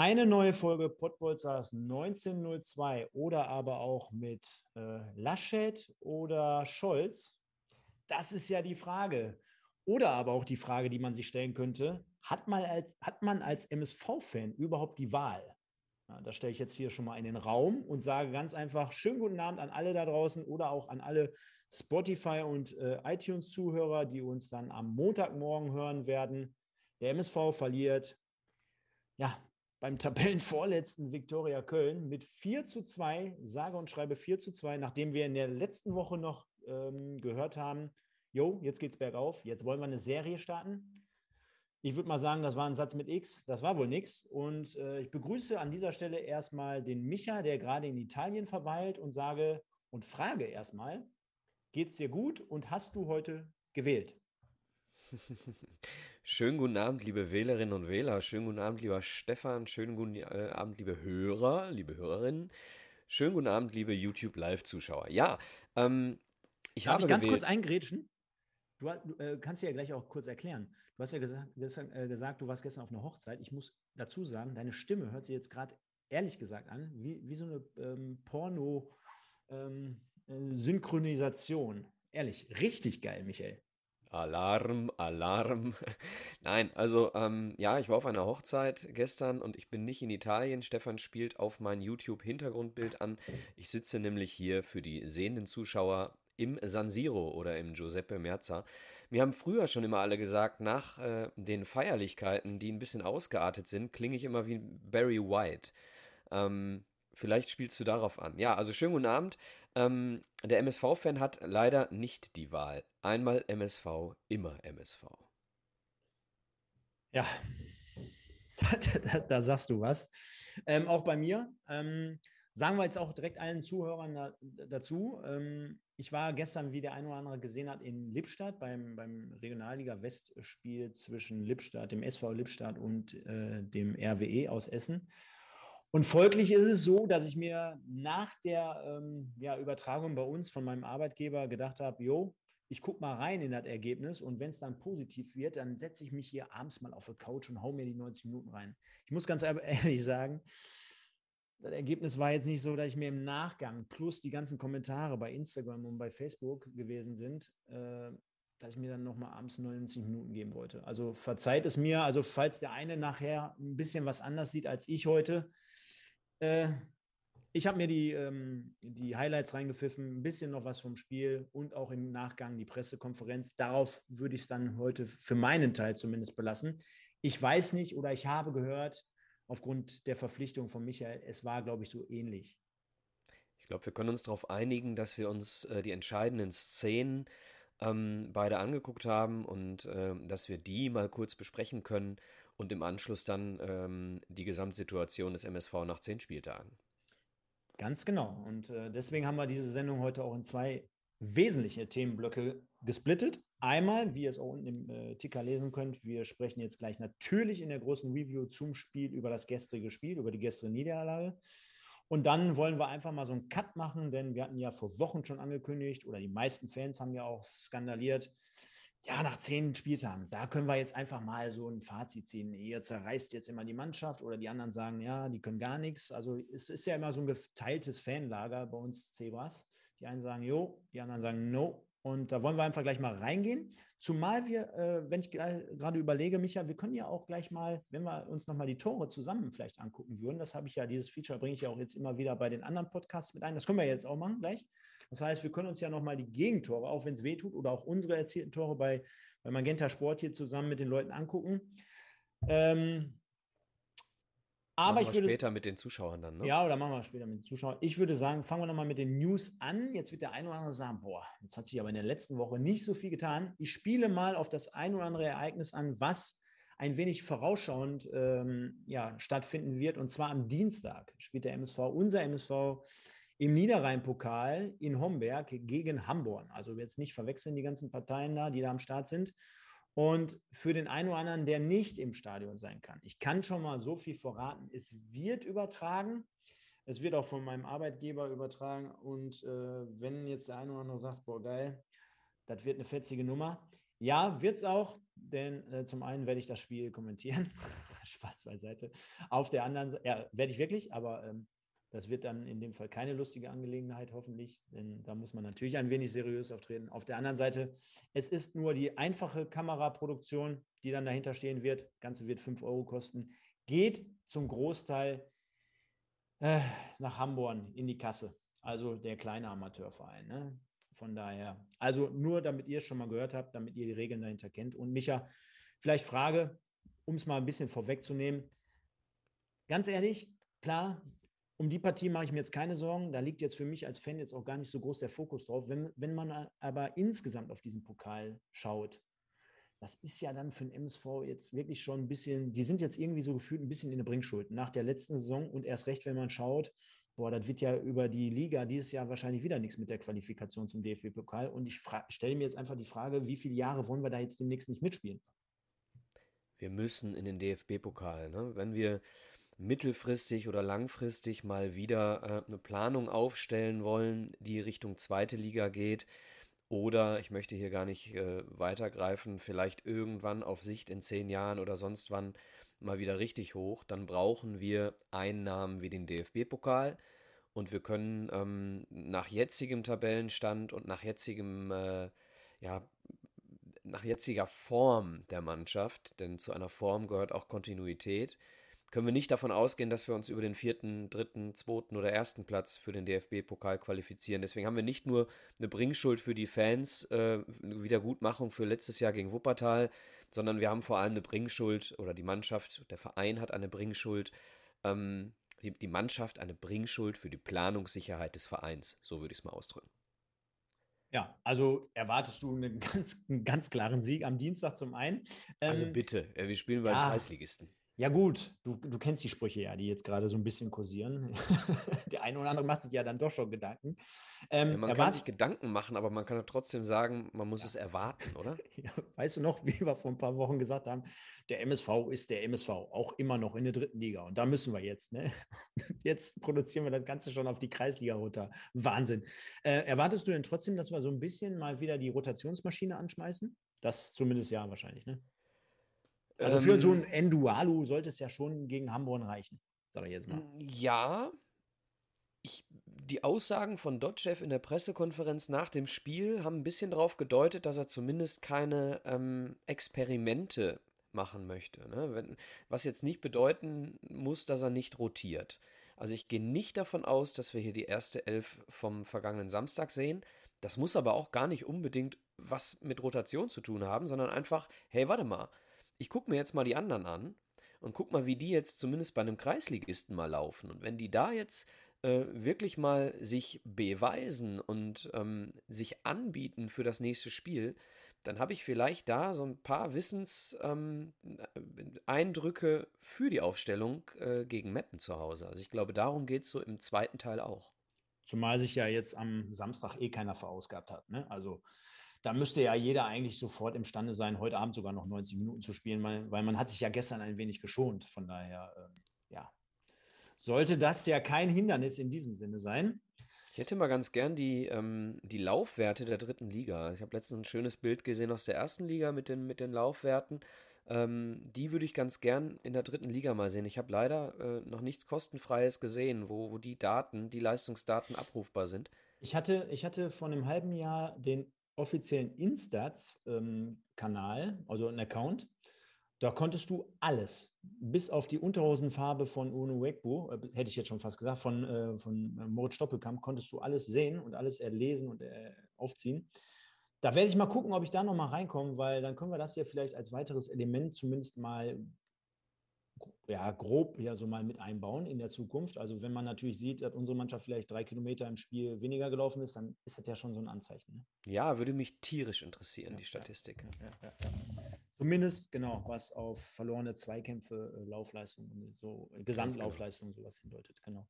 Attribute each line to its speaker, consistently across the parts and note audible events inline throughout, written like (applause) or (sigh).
Speaker 1: Eine neue Folge Pottbolzers 1902 oder aber auch mit äh, Laschet oder Scholz. Das ist ja die Frage. Oder aber auch die Frage, die man sich stellen könnte, hat man als, hat man als MSV-Fan überhaupt die Wahl? Ja, das stelle ich jetzt hier schon mal in den Raum und sage ganz einfach, schönen guten Abend an alle da draußen oder auch an alle Spotify und äh, iTunes-Zuhörer, die uns dann am Montagmorgen hören werden. Der MSV verliert ja, beim Tabellenvorletzten Viktoria Köln mit 4 zu 2, sage und schreibe 4 zu 2, nachdem wir in der letzten Woche noch ähm, gehört haben, jo, jetzt geht's bergauf, jetzt wollen wir eine Serie starten. Ich würde mal sagen, das war ein Satz mit X, das war wohl nichts. Und äh, ich begrüße an dieser Stelle erstmal den Micha, der gerade in Italien verweilt und sage und frage erstmal, geht's dir gut und hast du heute gewählt? (laughs)
Speaker 2: Schönen guten Abend, liebe Wählerinnen und Wähler. Schönen guten Abend, lieber Stefan. Schönen guten äh, Abend, liebe Hörer, liebe Hörerinnen. Schönen guten Abend, liebe YouTube-Live-Zuschauer. Ja, ähm, ich
Speaker 1: Darf
Speaker 2: habe
Speaker 1: ich ganz kurz eingrätschen? Du, äh, kannst ja gleich auch kurz erklären. Du hast ja gesagt, gestern, äh, gesagt, du warst gestern auf einer Hochzeit. Ich muss dazu sagen, deine Stimme hört sich jetzt gerade ehrlich gesagt an, wie, wie so eine ähm, Porno-Synchronisation. Ehrlich, richtig geil, Michael.
Speaker 2: Alarm, Alarm. (laughs) Nein, also ähm, ja, ich war auf einer Hochzeit gestern und ich bin nicht in Italien. Stefan spielt auf mein YouTube-Hintergrundbild an. Ich sitze nämlich hier für die sehenden Zuschauer im San Siro oder im Giuseppe Meazza. Mir haben früher schon immer alle gesagt, nach äh, den Feierlichkeiten, die ein bisschen ausgeartet sind, klinge ich immer wie Barry White. Ähm, vielleicht spielst du darauf an. Ja, also schönen guten Abend. Ähm, der MSV-Fan hat leider nicht die Wahl. Einmal MSV, immer MSV.
Speaker 1: Ja, (laughs) da, da, da sagst du was. Ähm, auch bei mir. Ähm, sagen wir jetzt auch direkt allen Zuhörern da, dazu. Ähm, ich war gestern, wie der ein oder andere gesehen hat, in Lippstadt beim, beim Regionalliga West-Spiel zwischen Lippstadt, dem SV Lippstadt und äh, dem RWE aus Essen. Und folglich ist es so, dass ich mir nach der ähm, ja, Übertragung bei uns von meinem Arbeitgeber gedacht habe, jo, ich gucke mal rein in das Ergebnis und wenn es dann positiv wird, dann setze ich mich hier abends mal auf die Couch und hau mir die 90 Minuten rein. Ich muss ganz (laughs) ehrlich sagen, das Ergebnis war jetzt nicht so, dass ich mir im Nachgang plus die ganzen Kommentare bei Instagram und bei Facebook gewesen sind, äh, dass ich mir dann nochmal abends 90 Minuten geben wollte. Also verzeiht es mir, also falls der eine nachher ein bisschen was anders sieht als ich heute, äh, ich habe mir die, ähm, die Highlights reingepfiffen, ein bisschen noch was vom Spiel und auch im Nachgang die Pressekonferenz. Darauf würde ich es dann heute für meinen Teil zumindest belassen. Ich weiß nicht oder ich habe gehört, aufgrund der Verpflichtung von Michael, es war, glaube ich, so ähnlich.
Speaker 2: Ich glaube, wir können uns darauf einigen, dass wir uns äh, die entscheidenden Szenen ähm, beide angeguckt haben und ähm, dass wir die mal kurz besprechen können und im Anschluss dann ähm, die Gesamtsituation des MSV nach zehn Spieltagen.
Speaker 1: Ganz genau. Und äh, deswegen haben wir diese Sendung heute auch in zwei wesentliche Themenblöcke gesplittet. Einmal, wie ihr es auch unten im äh, Ticker lesen könnt, wir sprechen jetzt gleich natürlich in der großen Review zum Spiel über das gestrige Spiel, über die gestrige Niederlage. Und dann wollen wir einfach mal so einen Cut machen, denn wir hatten ja vor Wochen schon angekündigt, oder die meisten Fans haben ja auch skandaliert, ja, nach zehn Spieltagen, da können wir jetzt einfach mal so ein Fazit ziehen. Ihr zerreißt jetzt immer die Mannschaft oder die anderen sagen, ja, die können gar nichts. Also es ist ja immer so ein geteiltes Fanlager bei uns Zebras. Die einen sagen, jo, die anderen sagen, no. Und da wollen wir einfach gleich mal reingehen. Zumal wir, äh, wenn ich gerade überlege, Micha, wir können ja auch gleich mal, wenn wir uns nochmal die Tore zusammen vielleicht angucken würden, das habe ich ja, dieses Feature bringe ich ja auch jetzt immer wieder bei den anderen Podcasts mit ein. Das können wir jetzt auch machen gleich. Das heißt, wir können uns ja nochmal die Gegentore, auch wenn es weh tut, oder auch unsere erzielten Tore bei, bei Magenta Sport hier zusammen mit den Leuten angucken. Ähm, aber
Speaker 2: Machen
Speaker 1: ich würde
Speaker 2: später mit den Zuschauern dann, ne?
Speaker 1: ja, oder machen wir später mit den Zuschauern. Ich würde sagen, fangen wir nochmal mit den News an. Jetzt wird der ein oder andere sagen, boah, jetzt hat sich aber in der letzten Woche nicht so viel getan. Ich spiele mal auf das ein oder andere Ereignis an, was ein wenig vorausschauend ähm, ja, stattfinden wird. Und zwar am Dienstag spielt der MSV, unser MSV, im Niederrhein-Pokal in Homberg gegen Hamborn. Also jetzt nicht verwechseln die ganzen Parteien da, die da am Start sind. Und für den einen oder anderen, der nicht im Stadion sein kann, ich kann schon mal so viel verraten, es wird übertragen. Es wird auch von meinem Arbeitgeber übertragen. Und äh, wenn jetzt der eine oder andere sagt, boah, geil, das wird eine fetzige Nummer. Ja, wird es auch, denn äh, zum einen werde ich das Spiel kommentieren. (laughs) Spaß beiseite. Auf der anderen Seite, ja, werde ich wirklich, aber ähm, das wird dann in dem Fall keine lustige Angelegenheit, hoffentlich, denn da muss man natürlich ein wenig seriös auftreten. Auf der anderen Seite, es ist nur die einfache Kameraproduktion, die dann dahinter stehen wird. Das Ganze wird 5 Euro kosten. Geht zum Großteil äh, nach Hamburg in die Kasse. Also der kleine Amateurverein. Ne? Von daher, also nur damit ihr es schon mal gehört habt, damit ihr die Regeln dahinter kennt. Und Micha, vielleicht Frage, um es mal ein bisschen vorwegzunehmen. Ganz ehrlich, klar, um die Partie mache ich mir jetzt keine Sorgen. Da liegt jetzt für mich als Fan jetzt auch gar nicht so groß der Fokus drauf. Wenn, wenn man aber insgesamt auf diesen Pokal schaut, das ist ja dann für den MSV jetzt wirklich schon ein bisschen, die sind jetzt irgendwie so gefühlt ein bisschen in der Bringschuld nach der letzten Saison und erst recht, wenn man schaut, boah, das wird ja über die Liga dieses Jahr wahrscheinlich wieder nichts mit der Qualifikation zum DFB-Pokal. Und ich stelle mir jetzt einfach die Frage, wie viele Jahre wollen wir da jetzt demnächst nicht mitspielen?
Speaker 2: Wir müssen in den DFB-Pokal. Ne? Wenn wir mittelfristig oder langfristig mal wieder äh, eine Planung aufstellen wollen, die Richtung zweite Liga geht. Oder ich möchte hier gar nicht äh, weitergreifen, vielleicht irgendwann auf Sicht in zehn Jahren oder sonst wann mal wieder richtig hoch, dann brauchen wir Einnahmen wie den DFB-Pokal. Und wir können ähm, nach jetzigem Tabellenstand und nach jetzigem, äh, ja, nach jetziger Form der Mannschaft, denn zu einer Form gehört auch Kontinuität, können wir nicht davon ausgehen, dass wir uns über den vierten, dritten, zweiten oder ersten Platz für den DFB-Pokal qualifizieren. Deswegen haben wir nicht nur eine Bringschuld für die Fans, äh, eine Wiedergutmachung für letztes Jahr gegen Wuppertal, sondern wir haben vor allem eine Bringschuld oder die Mannschaft, der Verein hat eine Bringschuld, ähm, die, die Mannschaft eine Bringschuld für die Planungssicherheit des Vereins. So würde ich es mal ausdrücken.
Speaker 1: Ja, also erwartest du einen ganz, einen ganz klaren Sieg am Dienstag zum einen.
Speaker 2: Also ähm, also bitte, wir spielen bei ja, den Kreisligisten.
Speaker 1: Ja, gut, du, du kennst die Sprüche ja, die jetzt gerade so ein bisschen kursieren. (laughs) Der eine oder andere macht sich ja dann doch schon Gedanken.
Speaker 2: Ähm, ja, man kann sich Gedanken machen, aber man kann ja trotzdem sagen, man muss ja. es erwarten, oder? (laughs)
Speaker 1: Ja, weißt du noch, wie wir vor ein paar Wochen gesagt haben, der MSV ist der MSV, auch immer noch in der dritten Liga. Und da müssen wir jetzt. Ne? (laughs) Jetzt produzieren wir das Ganze schon auf die Kreisliga runter. Wahnsinn. Äh, erwartest du denn trotzdem, dass wir so ein bisschen mal wieder die Rotationsmaschine anschmeißen? Das zumindest ja wahrscheinlich, ne? Also für ähm, so ein Endualu sollte es ja schon gegen Hamburg reichen, sage ich jetzt mal.
Speaker 2: Ja. Ich, die Aussagen von Dotchev in der Pressekonferenz nach dem Spiel haben ein bisschen darauf gedeutet, dass er zumindest keine ähm, Experimente machen möchte. Ne? Wenn, was jetzt nicht bedeuten muss, dass er nicht rotiert. Also ich gehe nicht davon aus, dass wir hier die erste Elf vom vergangenen Samstag sehen. Das muss aber auch gar nicht unbedingt was mit Rotation zu tun haben, sondern einfach, hey, warte mal, ich gucke mir jetzt mal die anderen an und guck mal, wie die jetzt zumindest bei einem Kreisligisten mal laufen. Und wenn die da jetzt äh, wirklich mal sich beweisen und ähm, sich anbieten für das nächste Spiel, dann habe ich vielleicht da so ein paar Wissenseindrücke ähm, für die Aufstellung äh, gegen Meppen zu Hause. Also ich glaube, darum geht es so im zweiten Teil auch.
Speaker 1: Zumal sich ja jetzt am Samstag eh keiner verausgabt hat. Ne? Also da müsste ja jeder eigentlich sofort imstande sein, heute Abend sogar noch 90 Minuten zu spielen, weil, weil man hat sich ja gestern ein wenig geschont. Von daher, ähm, ja, sollte das ja kein Hindernis in diesem Sinne sein.
Speaker 2: Ich hätte mal ganz gern die, ähm, die Laufwerte der dritten Liga. Ich habe letztens ein schönes Bild gesehen aus der ersten Liga mit den, mit den Laufwerten. Ähm, die würde ich ganz gern in der dritten Liga mal sehen. Ich habe leider äh, noch nichts kostenfreies gesehen, wo, wo die Daten, die Leistungsdaten abrufbar sind.
Speaker 1: Ich hatte, ich hatte vor einem halben Jahr den offiziellen Instats-Kanal, ähm, also einen Account. Da konntest du alles, bis auf die Unterhosenfarbe von Uno Wegbo, äh, hätte ich jetzt schon fast gesagt, von, äh, von äh, Moritz Stoppelkamp, konntest du alles sehen und alles erlesen und äh, aufziehen. Da werde ich mal gucken, ob ich da noch mal reinkomme, weil dann können wir das ja vielleicht als weiteres Element zumindest mal ja, grob ja so mal mit einbauen in der Zukunft. Also wenn man natürlich sieht, dass unsere Mannschaft vielleicht drei Kilometer im Spiel weniger gelaufen ist, dann ist das ja schon so ein Anzeichen. Ne?
Speaker 2: Ja, würde mich tierisch interessieren, ja, die Statistik.
Speaker 1: Ja, ja, Zumindest, genau, was auf verlorene Zweikämpfe, äh, Laufleistung, so Gesamtlaufleistung, genau. sowas hindeutet, genau.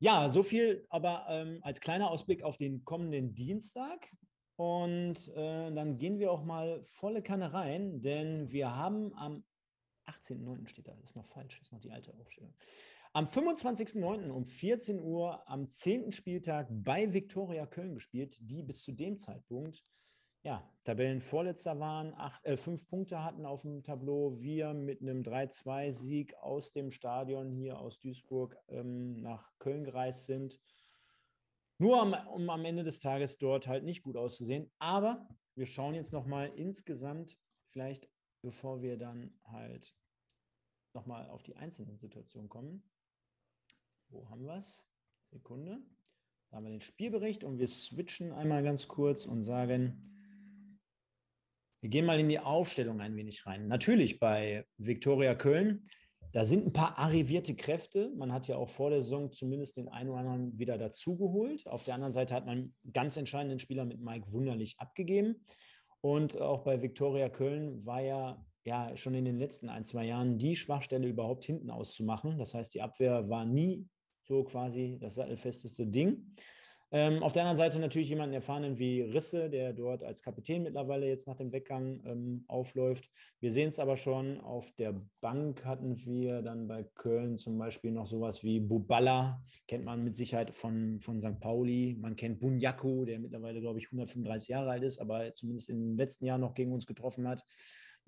Speaker 1: Ja, so viel aber ähm, als kleiner Ausblick auf den kommenden Dienstag. Und äh, dann gehen wir auch mal volle Kanne rein, denn wir haben am 18.09. steht da, ist noch falsch, ist noch die alte Aufstellung. Am 25.09. um 14 Uhr am 10. Spieltag bei Viktoria Köln gespielt, die bis zu dem Zeitpunkt ja, Tabellenvorletzter waren, acht, äh, fünf Punkte hatten auf dem Tableau. Wir mit einem 3-2-Sieg aus dem Stadion hier aus Duisburg ähm, nach Köln gereist sind. Nur am, um am Ende des Tages dort halt nicht gut auszusehen. Aber wir schauen jetzt nochmal insgesamt, vielleicht bevor wir dann halt nochmal auf die einzelnen Situationen kommen. Wo haben wir es? Sekunde. Da haben wir den Spielbericht und wir switchen einmal ganz kurz und sagen, wir gehen mal in die Aufstellung ein wenig rein. Natürlich bei Viktoria Köln, da sind ein paar arrivierte Kräfte. Man hat ja auch vor der Saison zumindest den einen oder anderen wieder dazugeholt. Auf der anderen Seite hat man ganz entscheidenden Spieler mit Mike Wunderlich abgegeben. Und auch bei Viktoria Köln war ja, ja schon in den letzten ein, zwei Jahren die Schwachstelle überhaupt hinten auszumachen. Das heißt, die Abwehr war nie so quasi das sattelfesteste Ding. Ähm, auf der anderen Seite natürlich jemanden erfahrenen wie Risse, der dort als Kapitän mittlerweile jetzt nach dem Weggang ähm, aufläuft. Wir sehen es aber schon, auf der Bank hatten wir dann bei Köln zum Beispiel noch sowas wie Buballa, kennt man mit Sicherheit von, von St. Pauli. Man kennt Bunyaku, der mittlerweile, glaube ich, 135 Jahre alt ist, aber zumindest in den letzten Jahren noch gegen uns getroffen hat.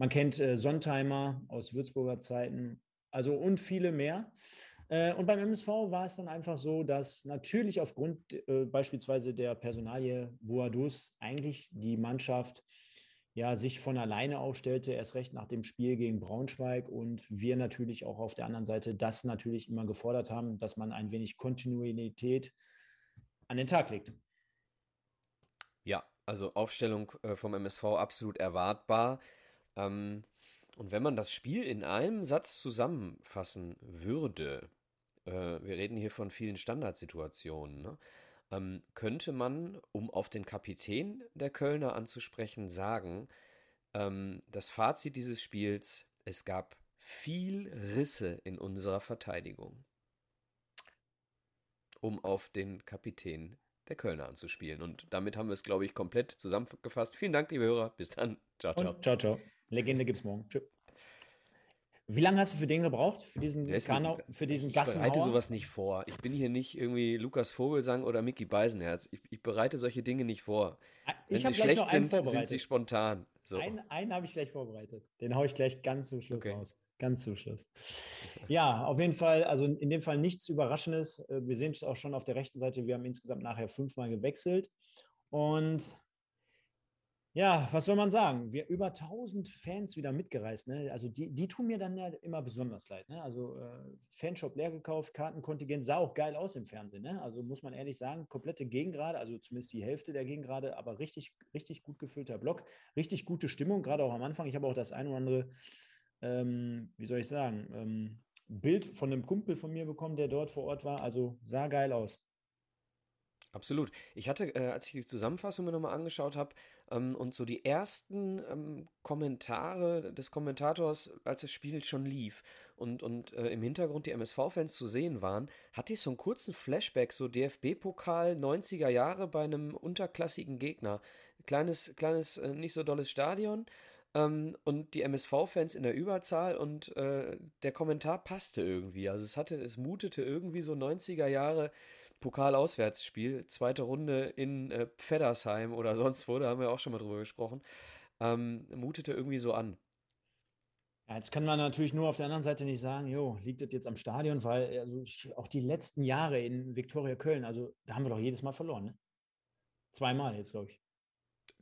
Speaker 1: Man kennt äh, Sontheimer aus Würzburger Zeiten, also und viele mehr. Äh, und beim MSV war es dann einfach so, dass natürlich aufgrund äh, beispielsweise der Personalie Boadus eigentlich die Mannschaft ja, sich von alleine aufstellte, erst recht nach dem Spiel gegen Braunschweig und wir natürlich auch auf der anderen Seite das natürlich immer gefordert haben, dass man ein wenig Kontinuität an den Tag legt.
Speaker 2: Ja, also Aufstellung äh, vom MSV absolut erwartbar. Ähm, und wenn man das Spiel in einem Satz zusammenfassen würde, äh, wir reden hier von vielen Standardsituationen, ne? ähm, könnte man, um auf den Kapitän der Kölner anzusprechen, sagen, ähm, das Fazit dieses Spiels, es gab viel Risse in unserer Verteidigung, um auf den Kapitän der Kölner anzuspielen. Und damit haben wir es, glaube ich, komplett zusammengefasst. Vielen Dank, liebe Hörer. Bis dann.
Speaker 1: Ciao, ciao. Und ciao, ciao. Legende gibt's morgen. Tschüss. Wie lange hast du für den gebraucht? Für diesen, Kanau, für diesen
Speaker 2: Ich bereite sowas nicht vor. Ich bin hier nicht irgendwie Lukas Vogelsang oder Mickey Beisenherz. Ich, ich bereite solche Dinge nicht vor.
Speaker 1: Ah, Wenn ich sie schlecht sind,
Speaker 2: sind sie spontan. So.
Speaker 1: Einen, einen habe ich gleich vorbereitet. Den haue ich gleich ganz zum Schluss okay. raus. Ganz zum Schluss. Ja, auf jeden Fall, also in dem Fall nichts Überraschendes. Äh, wir sehen es auch schon auf der rechten Seite. Wir haben insgesamt nachher fünfmal gewechselt. Und ja, was soll man sagen? Wir über 1000 Fans wieder mitgereist. Ne? Also die, die tun mir dann ja immer besonders leid. Ne? Also äh, Fanshop leer gekauft, Kartenkontingent sah auch geil aus im Fernsehen. Ne? Also muss man ehrlich sagen, komplette Gegengrade, also zumindest die Hälfte der Gegengrade, aber richtig, richtig gut gefüllter Block, richtig gute Stimmung, gerade auch am Anfang. Ich habe auch das ein oder andere, ähm, wie soll ich sagen, ähm, Bild von einem Kumpel von mir bekommen, der dort vor Ort war. Also sah geil aus.
Speaker 2: Absolut. Ich hatte, äh, als ich die Zusammenfassung mir nochmal angeschaut habe, und so die ersten ähm, Kommentare des Kommentators, als das Spiel schon lief und, und äh, im Hintergrund die MSV-Fans zu sehen waren, hatte ich so einen kurzen Flashback, so DFB-Pokal 90er Jahre bei einem unterklassigen Gegner. Kleines, kleines, äh, nicht so dolles Stadion. Ähm, und die MSV-Fans in der Überzahl und äh, der Kommentar passte irgendwie. Also es hatte, es mutete irgendwie so 90er Jahre Pokalauswärtsspiel, zweite Runde in äh, Pfeddersheim oder (laughs) sonst wo, da haben wir auch schon mal drüber gesprochen, ähm, mutete irgendwie so an.
Speaker 1: Ja, jetzt kann man natürlich nur auf der anderen Seite nicht sagen, jo, liegt das jetzt am Stadion, weil also auch die letzten Jahre in Viktoria Köln, also da haben wir doch jedes Mal verloren, ne? Zweimal jetzt, glaube ich.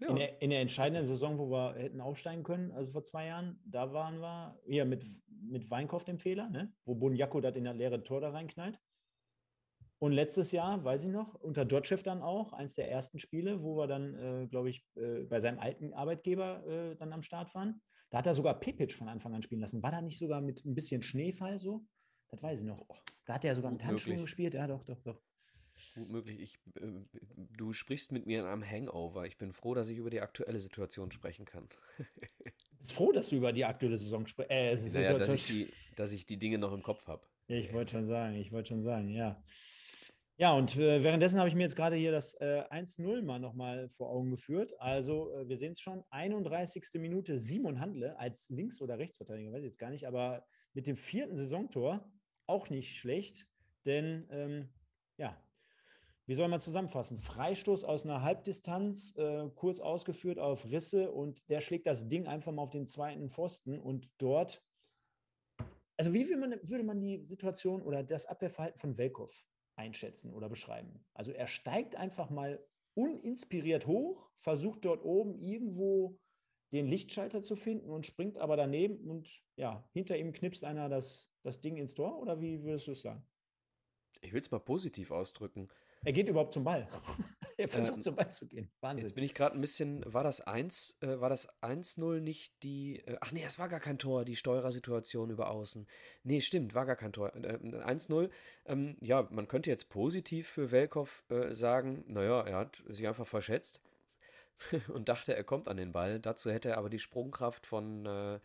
Speaker 1: Ja. In, der, in, der, entscheidenden Saison, wo wir hätten aufsteigen können, also vor zwei Jahren, da waren wir ja mit, mit Weinkauf dem Fehler, ne? wo Bonjako das in der leere Tor da reinknallt. Und letztes Jahr, weiß ich noch, unter Dotchev dann auch, eins der ersten Spiele, wo wir dann, äh, glaube ich, äh, bei seinem alten Arbeitgeber äh, dann am Start waren. Da hat er sogar Pepic von Anfang an spielen lassen. War da nicht sogar mit ein bisschen Schneefall so? Das weiß ich noch. Da hat er sogar mit Handschuhen gespielt. Ja, doch, doch, doch.
Speaker 2: Gut möglich. Ich, äh, du sprichst mit mir in einem Hangover. Ich bin froh, dass ich über die aktuelle Situation sprechen kann. (laughs)
Speaker 1: bist froh, dass du über die aktuelle Saison sprichst. Äh,
Speaker 2: naja, dass, ich die, dass ich die Dinge noch im Kopf habe.
Speaker 1: Ich wollte schon sagen, ich wollte schon sagen, ja. Ja, und äh, währenddessen habe ich mir jetzt gerade hier das äh, 1-0 mal nochmal vor Augen geführt. Also, äh, wir sehen es schon, 31. Minute, Simon Handle als Links- oder Rechtsverteidiger, weiß ich jetzt gar nicht, aber mit dem vierten Saisontor auch nicht schlecht, denn ähm, ja, wie soll man zusammenfassen? Freistoß aus einer Halbdistanz, äh, kurz ausgeführt auf Risse und der schlägt das Ding einfach mal auf den zweiten Pfosten und dort, also wie man, würde man die Situation oder das Abwehrverhalten von Welkow einschätzen oder beschreiben. Also er steigt einfach mal uninspiriert hoch, versucht dort oben irgendwo den Lichtschalter zu finden und springt aber daneben und ja, hinter ihm knipst einer das, das Ding ins Tor oder wie würdest du es sagen?
Speaker 2: Ich will es mal positiv ausdrücken.
Speaker 1: Er geht überhaupt zum Ball. (laughs) er versucht ähm, zum Ball zu gehen.
Speaker 2: Wahnsinn. Jetzt bin ich gerade ein bisschen, war das 1, äh, war das 1-0 nicht die, äh, ach nee, es war gar kein Tor, die Steuerersituation über außen. Nee, stimmt, war gar kein Tor. Äh, 1-0, ähm, ja, man könnte jetzt positiv für Welkow äh, sagen, naja, er hat sich einfach verschätzt (laughs) und dachte, er kommt an den Ball. Dazu hätte er aber die Sprungkraft von äh,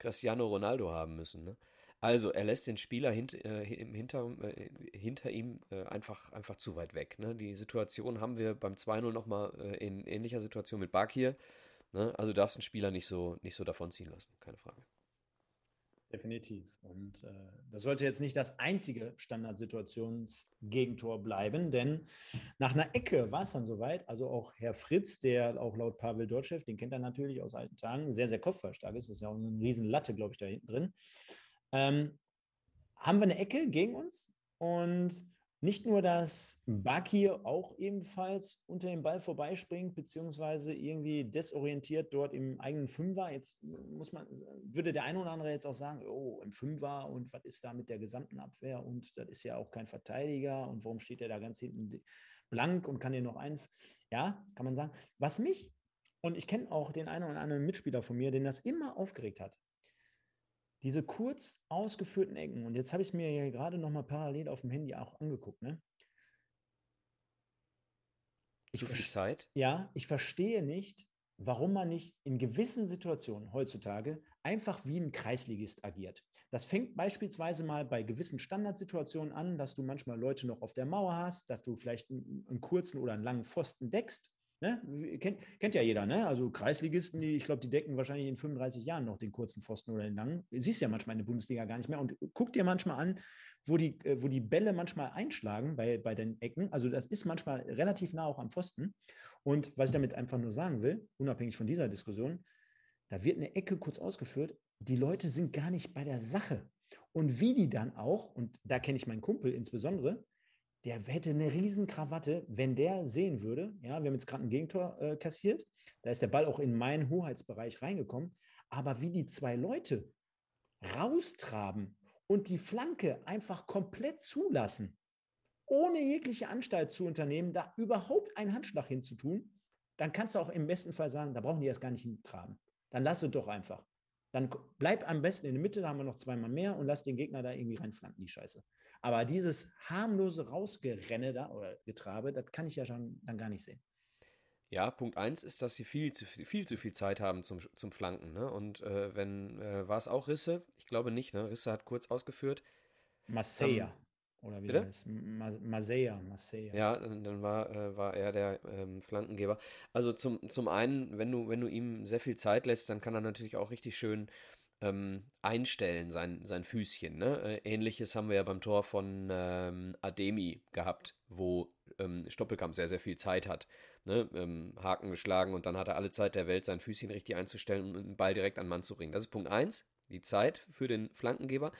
Speaker 2: Cristiano Ronaldo haben müssen. Ne? Also, er lässt den Spieler hint, äh, hinter, äh, hinter ihm äh, einfach, einfach zu weit weg. Ne? Die Situation haben wir beim 2-0 nochmal äh, in ähnlicher Situation mit Bakir. Ne? Also, darfst den Spieler nicht so, nicht so davonziehen lassen, keine Frage.
Speaker 1: Definitiv. Und äh, das sollte jetzt nicht das einzige Standardsituationsgegentor bleiben, denn nach einer Ecke war es dann soweit. Also auch Herr Fritz, der auch laut Pavel Dortchev, den kennt er natürlich aus alten Tagen, sehr, sehr kopfballstark ist. Das ist ja auch eine riesen Latte, glaube ich, da hinten drin ähm, haben wir eine Ecke gegen uns und nicht nur, dass Bakir auch ebenfalls unter dem Ball vorbeispringt, beziehungsweise irgendwie desorientiert dort im eigenen Fünfer. Jetzt muss man, würde der eine oder andere jetzt auch sagen, oh, im Fünfer und was ist da mit der gesamten Abwehr und das ist ja auch kein Verteidiger und warum steht er da ganz hinten blank und kann hier noch ein, ja, kann man sagen. Was mich, und ich kenne auch den einen oder anderen Mitspieler von mir, den das immer aufgeregt hat, diese kurz ausgeführten Ecken, und jetzt habe ich es mir hier gerade nochmal parallel auf dem Handy auch angeguckt, ne?
Speaker 2: Ich Zu viel Zeit?
Speaker 1: Ja, ich verstehe nicht, warum man nicht in gewissen Situationen heutzutage einfach wie ein Kreisligist agiert. Das fängt beispielsweise mal bei gewissen Standardsituationen an, dass du manchmal Leute noch auf der Mauer hast, dass du vielleicht einen, einen kurzen oder einen langen Pfosten deckst Ne? Kennt, kennt, ja jeder, ne? Also Kreisligisten, die, ich glaube, die decken wahrscheinlich in 35 Jahren noch den kurzen Pfosten oder den langen. Siehst ja manchmal in der Bundesliga gar nicht mehr. Und guck dir manchmal an, wo die, äh, wo die Bälle manchmal einschlagen bei, bei den Ecken. Also das ist manchmal relativ nah auch am Pfosten. Und was ich damit einfach nur sagen will, unabhängig von dieser Diskussion, da wird eine Ecke kurz ausgeführt. Die Leute sind gar nicht bei der Sache. Und wie die dann auch, und da kenne ich meinen Kumpel insbesondere, der hätte eine riesen Krawatte, wenn der sehen würde, ja, wir haben jetzt gerade ein Gegentor äh, kassiert, da ist der Ball auch in meinen Hoheitsbereich reingekommen, aber wie die zwei Leute raustraben und die Flanke einfach komplett zulassen, ohne jegliche Anstalt zu unternehmen, da überhaupt einen Handschlag hinzutun, dann kannst du auch im besten Fall sagen, da brauchen die erst gar nicht hintraben. Dann lass es doch einfach. Dann bleib am besten in der Mitte, da haben wir noch zweimal mehr und lass den Gegner da irgendwie reinflanken, die Scheiße. Aber dieses harmlose Rausgerenne da oder Getrabe, das kann ich ja schon dann gar nicht sehen.
Speaker 2: Ja, Punkt 1 ist, dass sie viel zu viel, viel, zu viel Zeit haben zum, zum Flanken. Ne? Und äh, wenn, äh, war es auch Risse? Ich glaube nicht, ne? Risse hat kurz ausgeführt.
Speaker 1: Masseia. Ähm, oder wie das Masseia, Masseia.
Speaker 2: Ja, dann war, äh, war er der ähm, Flankengeber. Also zum, zum einen, wenn du, wenn du ihm sehr viel Zeit lässt, dann kann er natürlich auch richtig schön ähm, einstellen, sein, sein Füßchen. Ne? Äh, ähnliches haben wir ja beim Tor von ähm, Ademi gehabt, wo ähm, Stoppelkamp sehr, sehr viel Zeit hat. Ne? Ähm, Haken geschlagen und dann hat er alle Zeit der Welt, sein Füßchen richtig einzustellen und den Ball direkt an den Mann zu bringen. Das ist Punkt 1, die Zeit für den Flankengeber.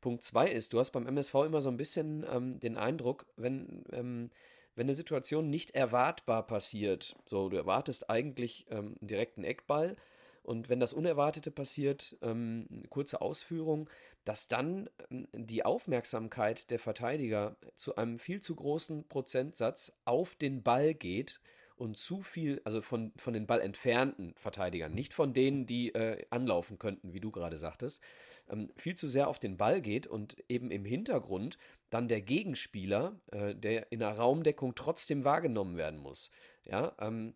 Speaker 2: Punkt 2 ist, du hast beim MSV immer so ein bisschen ähm, den Eindruck, wenn ähm, wenn eine Situation nicht erwartbar passiert, so du erwartest eigentlich ähm, einen direkten Eckball, und wenn das Unerwartete passiert, ähm, kurze Ausführung, dass dann ähm, die Aufmerksamkeit der Verteidiger zu einem viel zu großen Prozentsatz auf den Ball geht und zu viel, also von, von den Ball entfernten Verteidigern, nicht von denen, die äh, anlaufen könnten, wie du gerade sagtest, ähm, viel zu sehr auf den Ball geht und eben im Hintergrund dann der Gegenspieler, äh, der in einer Raumdeckung trotzdem wahrgenommen werden muss. Ja, ähm,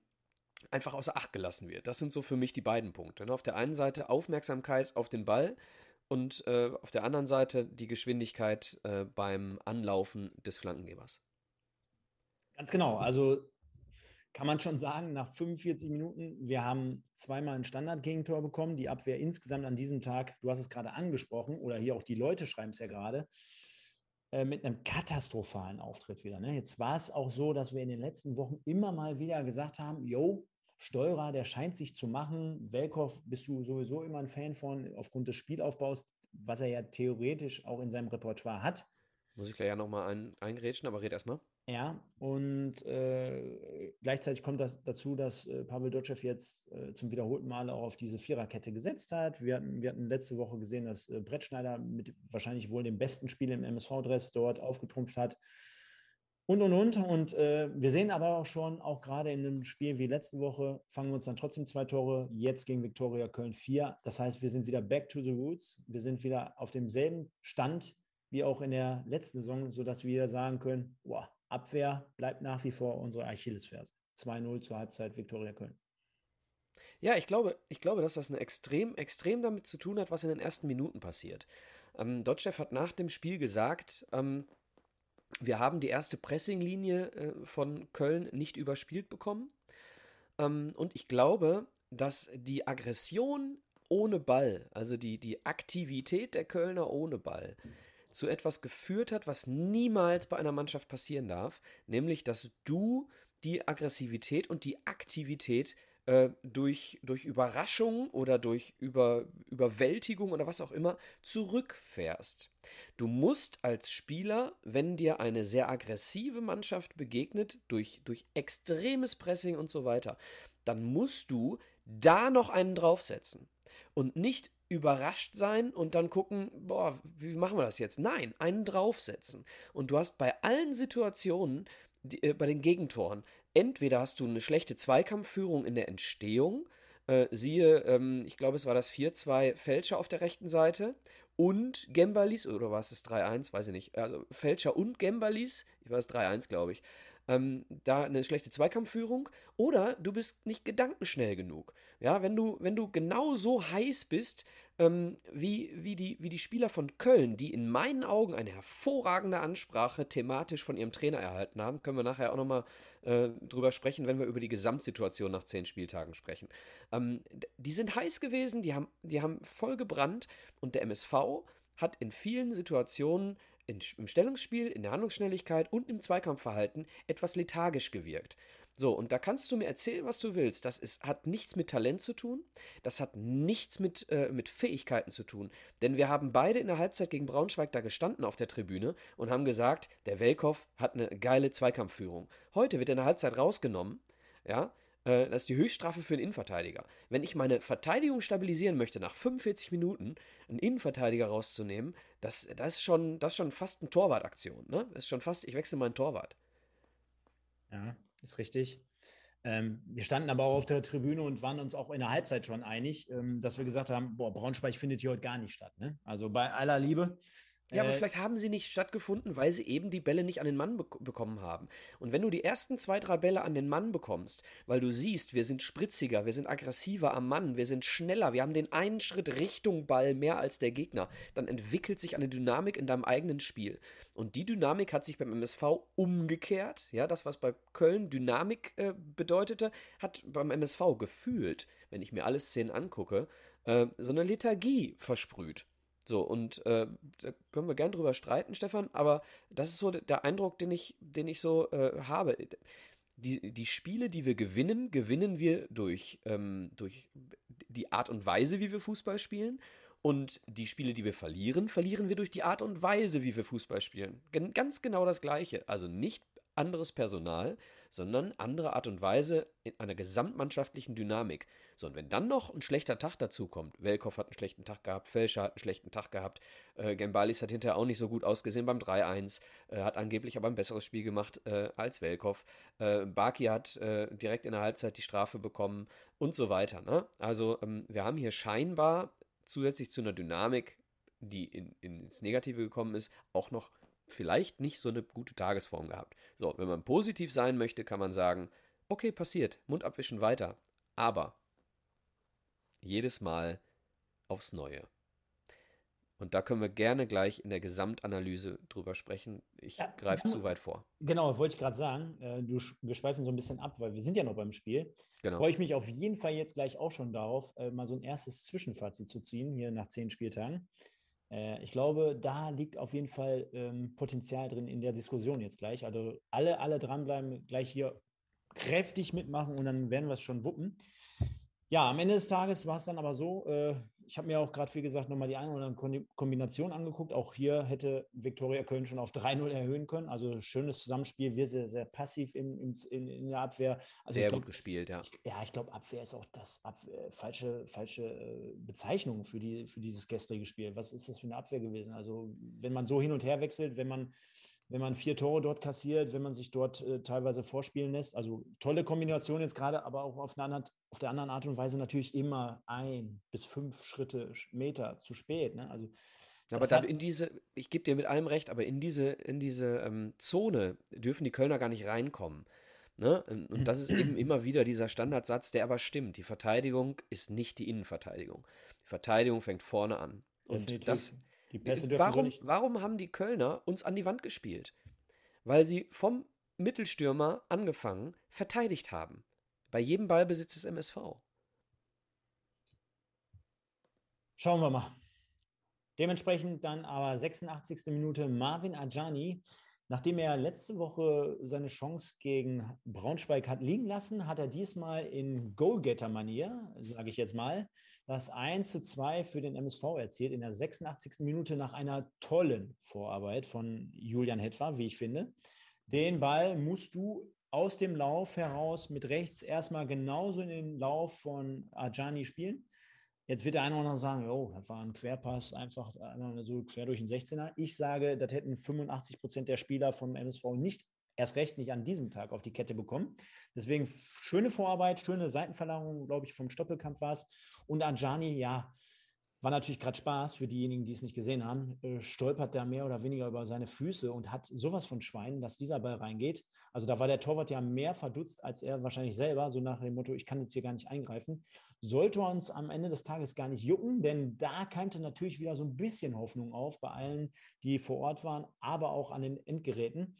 Speaker 2: einfach außer Acht gelassen wird. Das sind so für mich die beiden Punkte. Ne? Auf der einen Seite Aufmerksamkeit auf den Ball und äh, auf der anderen Seite die Geschwindigkeit äh, beim Anlaufen des Flankengebers.
Speaker 1: Ganz genau. Also kann man schon sagen, nach 45 Minuten, wir haben zweimal ein Standard-Gegentor bekommen. Die Abwehr insgesamt an diesem Tag, du hast es gerade angesprochen, oder hier auch die Leute schreiben es ja gerade, äh, mit einem katastrophalen Auftritt wieder. Ne? Jetzt war es auch so, dass wir in den letzten Wochen immer mal wieder gesagt haben, yo, Steurer, der scheint sich zu machen. Welkow bist du sowieso immer ein Fan von, aufgrund des Spielaufbaus, was er ja theoretisch auch in seinem Repertoire hat.
Speaker 2: Muss ich gleich ja nochmal ein, eingrätschen, aber red erstmal.
Speaker 1: Ja, und äh, gleichzeitig kommt das dazu, dass äh, Pavel Dotschew jetzt äh, zum wiederholten Male auch auf diese Viererkette gesetzt hat. Wir hatten, wir hatten letzte Woche gesehen, dass äh, Brettschneider mit wahrscheinlich wohl dem besten Spiel im MSV-Dress dort aufgetrumpft hat. Und, und, und. Und äh, wir sehen aber auch schon, auch gerade in einem Spiel wie letzte Woche, fangen wir uns dann trotzdem zwei Tore, jetzt gegen Viktoria Köln vier. Das heißt, wir sind wieder back to the roots. Wir sind wieder auf demselben Stand wie auch in der letzten Saison, sodass wir sagen können, boah, Abwehr bleibt nach wie vor unsere Achillesferse. 2-0 zur Halbzeit Viktoria Köln.
Speaker 2: Ja, ich glaube, ich glaube, dass das eine extrem, extrem damit zu tun hat, was in den ersten Minuten passiert. Ähm, Dotchev hat nach dem Spiel gesagt, ähm, wir haben die erste Pressinglinie äh, von Köln nicht überspielt bekommen. Ähm, und ich glaube, dass die Aggression ohne Ball, also die, die Aktivität der Kölner ohne Ball, zu etwas geführt hat, was niemals bei einer Mannschaft passieren darf, nämlich dass du die Aggressivität und die Aktivität äh, durch, durch Überraschung oder durch Über, Überwältigung oder was auch immer zurückfährst. Du musst als Spieler, wenn dir eine sehr aggressive Mannschaft begegnet, durch, durch extremes Pressing und so weiter, dann musst du da noch einen draufsetzen und nicht überrascht sein und dann gucken, boah, wie machen wir das jetzt? Nein, einen draufsetzen. Und du hast bei allen Situationen, die, äh, bei den Gegentoren, entweder hast du eine schlechte Zweikampfführung in der Entstehung, äh, siehe, ähm, ich glaube, es war das 4-2 Fälscher auf der rechten Seite und Gembalis, oder war es das 3-1, weiß ich nicht, also Fälscher und Gembalis, ich war es 3-1, glaube ich, ähm, da eine schlechte Zweikampfführung oder du bist nicht gedankenschnell genug. Ja, wenn du, wenn du genau so heiß bist, ähm, wie, wie, die, wie die Spieler von Köln, die in meinen Augen eine hervorragende Ansprache thematisch von ihrem Trainer erhalten haben, können wir nachher auch nochmal äh, drüber sprechen, wenn wir über die Gesamtsituation nach zehn Spieltagen sprechen. Ähm, die sind heiß gewesen, die haben, die haben voll gebrannt und der MSV hat in vielen Situationen in, im Stellungsspiel, in der Handlungsschnelligkeit und im Zweikampfverhalten etwas lethargisch gewirkt. So, und da kannst du mir erzählen, was du willst. Das ist, hat nichts mit Talent zu tun. Das hat nichts mit, äh, mit Fähigkeiten zu tun. Denn wir haben beide in der Halbzeit gegen Braunschweig da gestanden auf der Tribüne und haben gesagt, der Welkow hat eine geile Zweikampfführung. Heute wird er in der Halbzeit rausgenommen. Ja, äh, das ist die Höchststrafe für einen Innenverteidiger. Wenn ich meine Verteidigung stabilisieren möchte, nach 45 Minuten einen Innenverteidiger rauszunehmen, das, das, ist, schon, das ist schon fast eine Torwartaktion. Ne? Das ist schon fast, ich wechsle meinen Torwart.
Speaker 1: Ja, ist richtig. Ähm, wir standen aber auch auf der Tribüne und waren uns auch in der Halbzeit schon einig, ähm, dass wir gesagt haben, boah, Braunschweig findet hier heute gar nicht statt. Ne? Also bei aller Liebe,
Speaker 2: ja, aber äh, vielleicht haben sie nicht stattgefunden, weil sie eben die Bälle nicht an den Mann be bekommen haben. Und wenn du die ersten zwei, drei Bälle an den Mann bekommst, weil du siehst, wir sind spritziger, wir sind aggressiver am Mann, wir sind schneller, wir haben den einen Schritt Richtung Ball mehr als der Gegner, dann entwickelt sich eine Dynamik in deinem eigenen Spiel. Und die Dynamik hat sich beim MSV umgekehrt. Ja, das, was bei Köln Dynamik äh, bedeutete, hat beim MSV gefühlt, wenn ich mir alle Szenen angucke, äh, so eine Lethargie versprüht. So, und äh, da können wir gern drüber streiten, Stefan, aber das ist so der Eindruck, den ich, den ich so äh, habe. Die, die Spiele, die wir gewinnen, gewinnen wir durch, ähm, durch die Art und Weise, wie wir Fußball spielen. Und die Spiele, die wir verlieren, verlieren wir durch die Art und Weise, wie wir Fußball spielen. Gen ganz genau das Gleiche. Also nicht anderes Personal, sondern andere Art und Weise in einer gesamtmannschaftlichen Dynamik. So, und wenn dann noch ein schlechter Tag dazu kommt, Welkow hat einen schlechten Tag gehabt, Felscher hat einen schlechten Tag gehabt, äh, Gembalis hat hinterher auch nicht so gut ausgesehen beim 3-1, äh, hat angeblich aber ein besseres Spiel gemacht äh, als Welkow. Äh, Baki hat äh, direkt in der Halbzeit die Strafe bekommen und so weiter. Ne? Also ähm, wir haben hier scheinbar zusätzlich zu einer Dynamik, die in, in, ins Negative gekommen ist, auch noch vielleicht nicht so eine gute Tagesform gehabt. So, wenn man positiv sein möchte, kann man sagen, okay, passiert, Mund abwischen weiter. Aber jedes Mal aufs Neue. Und da können wir gerne gleich in der Gesamtanalyse drüber sprechen. Ich
Speaker 1: Ja,
Speaker 2: greife zu weit vor.
Speaker 1: Genau, wollte ich gerade sagen. Äh, Du, wir schweifen so ein bisschen ab, weil wir sind ja noch beim Spiel.
Speaker 2: Genau.
Speaker 1: Freue ich mich auf jeden Fall jetzt gleich auch schon darauf, äh, mal so ein erstes Zwischenfazit zu ziehen, hier nach zehn Spieltagen. Äh, Ich glaube, da liegt auf jeden Fall ähm, Potenzial drin in der Diskussion jetzt gleich. Also alle, alle dranbleiben, gleich hier kräftig mitmachen und dann werden wir es schon wuppen. Ja, am Ende des Tages war es dann aber so, äh, ich habe mir auch gerade, wie gesagt, nochmal die eine oder andere Kombination angeguckt. Auch hier hätte Viktoria Köln schon auf 3-0 erhöhen können. Also schönes Zusammenspiel, wir sehr, sehr passiv in, in, in, der Abwehr. Also
Speaker 2: Sehr
Speaker 1: glaub,
Speaker 2: gut gespielt, ja.
Speaker 1: ich, ja, ich glaube, Abwehr ist auch das Ab äh, falsche, falsche äh, Bezeichnung für, die, für dieses gestrige Spiel. Was ist das für eine Abwehr gewesen? Also, wenn man so hin und her wechselt, wenn man, wenn man vier Tore dort kassiert, wenn man sich dort äh, teilweise vorspielen lässt, also tolle Kombination jetzt gerade, aber auch auf, eine auf der anderen Art und Weise natürlich immer ein bis fünf Schritte, Sch- Meter zu spät. Ne? Also,
Speaker 2: Aber dann in diese, ich gebe dir mit allem recht, aber in diese, in diese ähm, Zone dürfen die Kölner gar nicht reinkommen. Ne? Und und das ist eben (clears throat) immer wieder dieser Standardsatz, der aber stimmt. Die Verteidigung ist nicht die Innenverteidigung. Die Verteidigung fängt vorne an. Und
Speaker 1: definitiv.
Speaker 2: das,
Speaker 1: die Pässe dürfen so
Speaker 2: warum,
Speaker 1: nicht.
Speaker 2: warum haben die Kölner uns an die Wand gespielt? Weil sie vom Mittelstürmer angefangen verteidigt haben. Bei jedem Ballbesitz des MSV.
Speaker 1: Schauen wir mal. Dementsprechend dann aber 86. Minute Marvin Ajani. Nachdem er letzte Woche seine Chance gegen Braunschweig hat liegen lassen, hat er diesmal in Goalgetter-Manier, sage ich jetzt mal, das 1 zu 2 für den MSV erzielt in der 86. Minute nach einer tollen Vorarbeit von Julian Hetwa, wie ich finde. Den Ball musst du aus dem Lauf heraus mit rechts erstmal genauso in den Lauf von Ajani spielen. Jetzt wird der eine oder andere sagen, oh, das war ein Querpass, einfach einmal so quer durch den 16er. Ich sage, das hätten 85 Prozent der Spieler vom MSV nicht, erst recht nicht an diesem Tag auf die Kette bekommen. Deswegen schöne Vorarbeit, schöne Seitenverlagerung, glaube ich, vom Stoppelkampf war es. Und Ajani, ja, war natürlich gerade Spaß für diejenigen, die es nicht gesehen haben. Äh, stolpert da mehr oder weniger über seine Füße und hat sowas von Schwein, dass dieser Ball reingeht. Also da war der Torwart ja mehr verdutzt als er wahrscheinlich selber, so nach dem Motto, ich kann jetzt hier gar nicht eingreifen. Sollte uns am Ende des Tages gar nicht jucken, denn da keimte natürlich wieder so ein bisschen Hoffnung auf bei allen, die vor Ort waren, aber auch an den Endgeräten.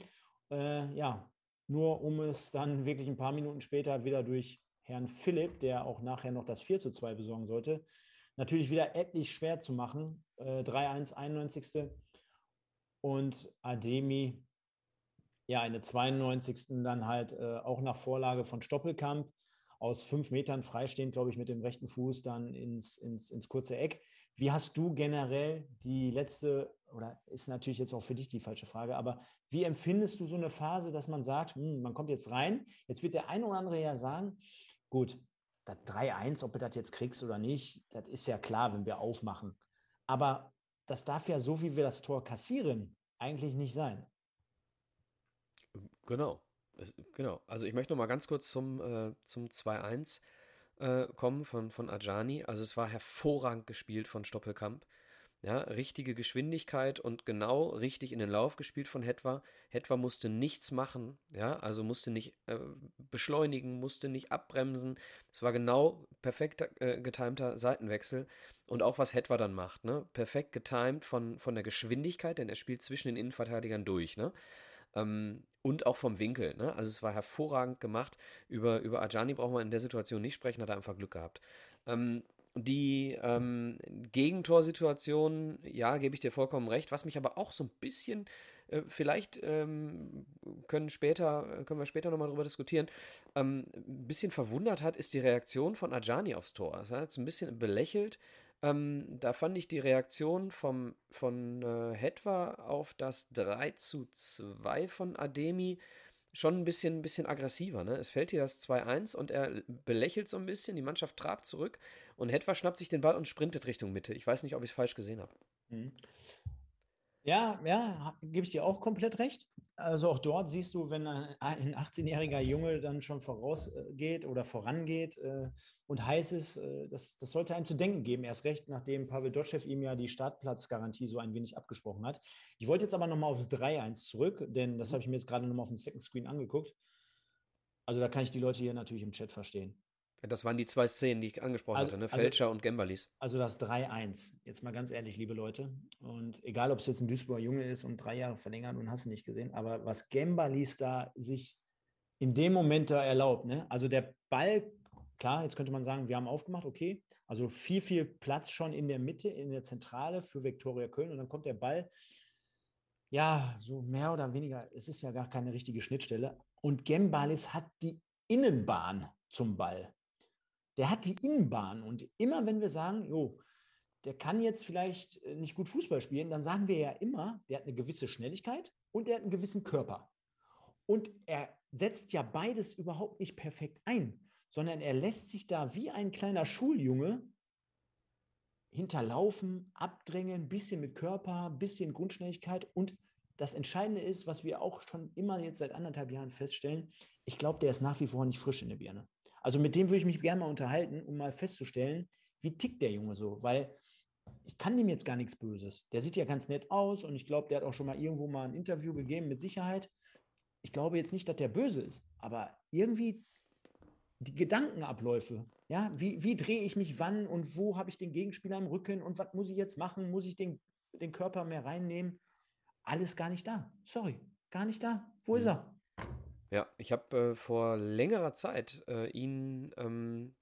Speaker 1: Äh, ja, nur um es dann wirklich ein paar Minuten später wieder durch Herrn Philipp, der auch nachher noch das 4 zu 2 besorgen sollte, natürlich wieder etlich schwer zu machen. Äh, 3-1, 91. Und Ademi, ja, in der 92. dann halt äh, auch nach Vorlage von Stoppelkamp aus fünf Metern freistehend, glaube ich, mit dem rechten Fuß dann ins, ins, ins kurze Eck. Wie hast du generell die letzte, oder ist natürlich jetzt auch für dich die falsche Frage, aber wie empfindest du so eine Phase, dass man sagt, hm, man kommt jetzt rein, jetzt wird der ein oder andere ja sagen, gut, das 3-1, ob du das jetzt kriegst oder nicht, das ist ja klar, wenn wir aufmachen. Aber das darf ja, so wie wir das Tor kassieren, eigentlich nicht sein.
Speaker 2: Genau. Genau. Also ich möchte noch mal ganz kurz zum, äh, zum 2-1 äh, kommen von, von Ajani. Also es war hervorragend gespielt von Stoppelkamp. Ja, richtige Geschwindigkeit und genau richtig in den Lauf gespielt von Hetwa. Hetwa musste nichts machen, ja, also musste nicht äh, beschleunigen, musste nicht abbremsen. Es war genau perfekt äh, getimter Seitenwechsel. Und auch was Hetwa dann macht, ne? Perfekt getimt von, von der Geschwindigkeit, denn er spielt zwischen den Innenverteidigern durch, ne? Ähm, und auch vom Winkel. Ne? Also es war hervorragend gemacht. Über, über Ajani brauchen wir in der Situation nicht sprechen, hat er einfach Glück gehabt. Ähm, die ähm, Gegentorsituation, ja, gebe ich dir vollkommen recht. Was mich aber auch so ein bisschen, äh, vielleicht ähm, können, später, können wir später nochmal drüber diskutieren, ähm, ein bisschen verwundert hat, ist die Reaktion von Ajani aufs Tor. Das hat es ein bisschen belächelt. Ähm, da fand ich die Reaktion vom, von äh, Hetwa auf das 3 zu 2 von Ademi schon ein bisschen, ein bisschen aggressiver. Ne? Es fällt hier das 2-1 und er belächelt so ein bisschen, die Mannschaft trabt zurück und Hetwa schnappt sich den Ball und sprintet Richtung Mitte. Ich weiß nicht, ob ich es falsch gesehen habe.
Speaker 1: Mhm. Ja, ja, gebe ich dir auch komplett recht. Also auch dort siehst du, wenn ein, ein 18-jähriger Junge dann schon vorausgeht oder vorangeht äh, und heiß ist, äh, das, das sollte einem zu denken geben, erst recht, nachdem Pavel Dotschew ihm ja die Startplatzgarantie so ein wenig abgesprochen hat. Ich wollte jetzt aber nochmal aufs 3-1 zurück, denn das habe ich mir jetzt gerade nochmal auf dem Second Screen angeguckt. Also da kann ich die Leute hier natürlich im Chat verstehen.
Speaker 2: Das waren die zwei Szenen, die ich angesprochen
Speaker 1: Also-
Speaker 2: hatte, ne?
Speaker 1: also-
Speaker 2: Fälscher und Gembalis.
Speaker 1: Also das 3-1. Jetzt mal ganz ehrlich, liebe Leute. Und egal, ob es jetzt ein Duisburger Junge ist und drei Jahre verlängert und hast du nicht gesehen, aber was Gembalis da sich in dem Moment da erlaubt, ne? Also der Ball, klar, jetzt könnte man sagen, wir haben aufgemacht, okay. Also viel, viel Platz schon in der Mitte, in der Zentrale für Viktoria Köln und dann kommt der Ball. Ja, so mehr oder weniger, es ist ja gar keine richtige Schnittstelle. Und Gembalis hat die Innenbahn zum Ball der hat die Innenbahn. Und immer wenn wir sagen, jo, der kann jetzt vielleicht äh, nicht gut Fußball spielen, dann sagen wir ja immer, der hat eine gewisse Schnelligkeit und der hat einen gewissen Körper. Und er setzt ja beides überhaupt nicht perfekt ein, sondern er lässt sich da wie ein kleiner Schuljunge hinterlaufen, abdrängen, bisschen mit Körper, bisschen Grundschnelligkeit. Und das Entscheidende ist, was wir auch schon immer jetzt seit anderthalb Jahren feststellen, ich glaube, der ist nach wie vor nicht frisch in der Birne. Also mit dem würde ich mich gerne mal unterhalten, um mal festzustellen, wie tickt der Junge so, weil ich kann dem jetzt gar nichts Böses. Der sieht ja ganz nett aus und ich glaube, der hat auch schon mal irgendwo mal ein Interview gegeben, mit Sicherheit. Ich glaube jetzt nicht, dass der böse ist, aber irgendwie die Gedankenabläufe, ja, wie, wie drehe ich mich wann und wo habe ich den Gegenspieler im Rücken und was muss ich jetzt machen? Muss ich den, den Körper mehr reinnehmen? Alles gar nicht da. Sorry, gar nicht da. Wo ist
Speaker 2: Mhm.
Speaker 1: er?
Speaker 2: Ja, ich habe äh, vor längerer Zeit äh, ihn ähm,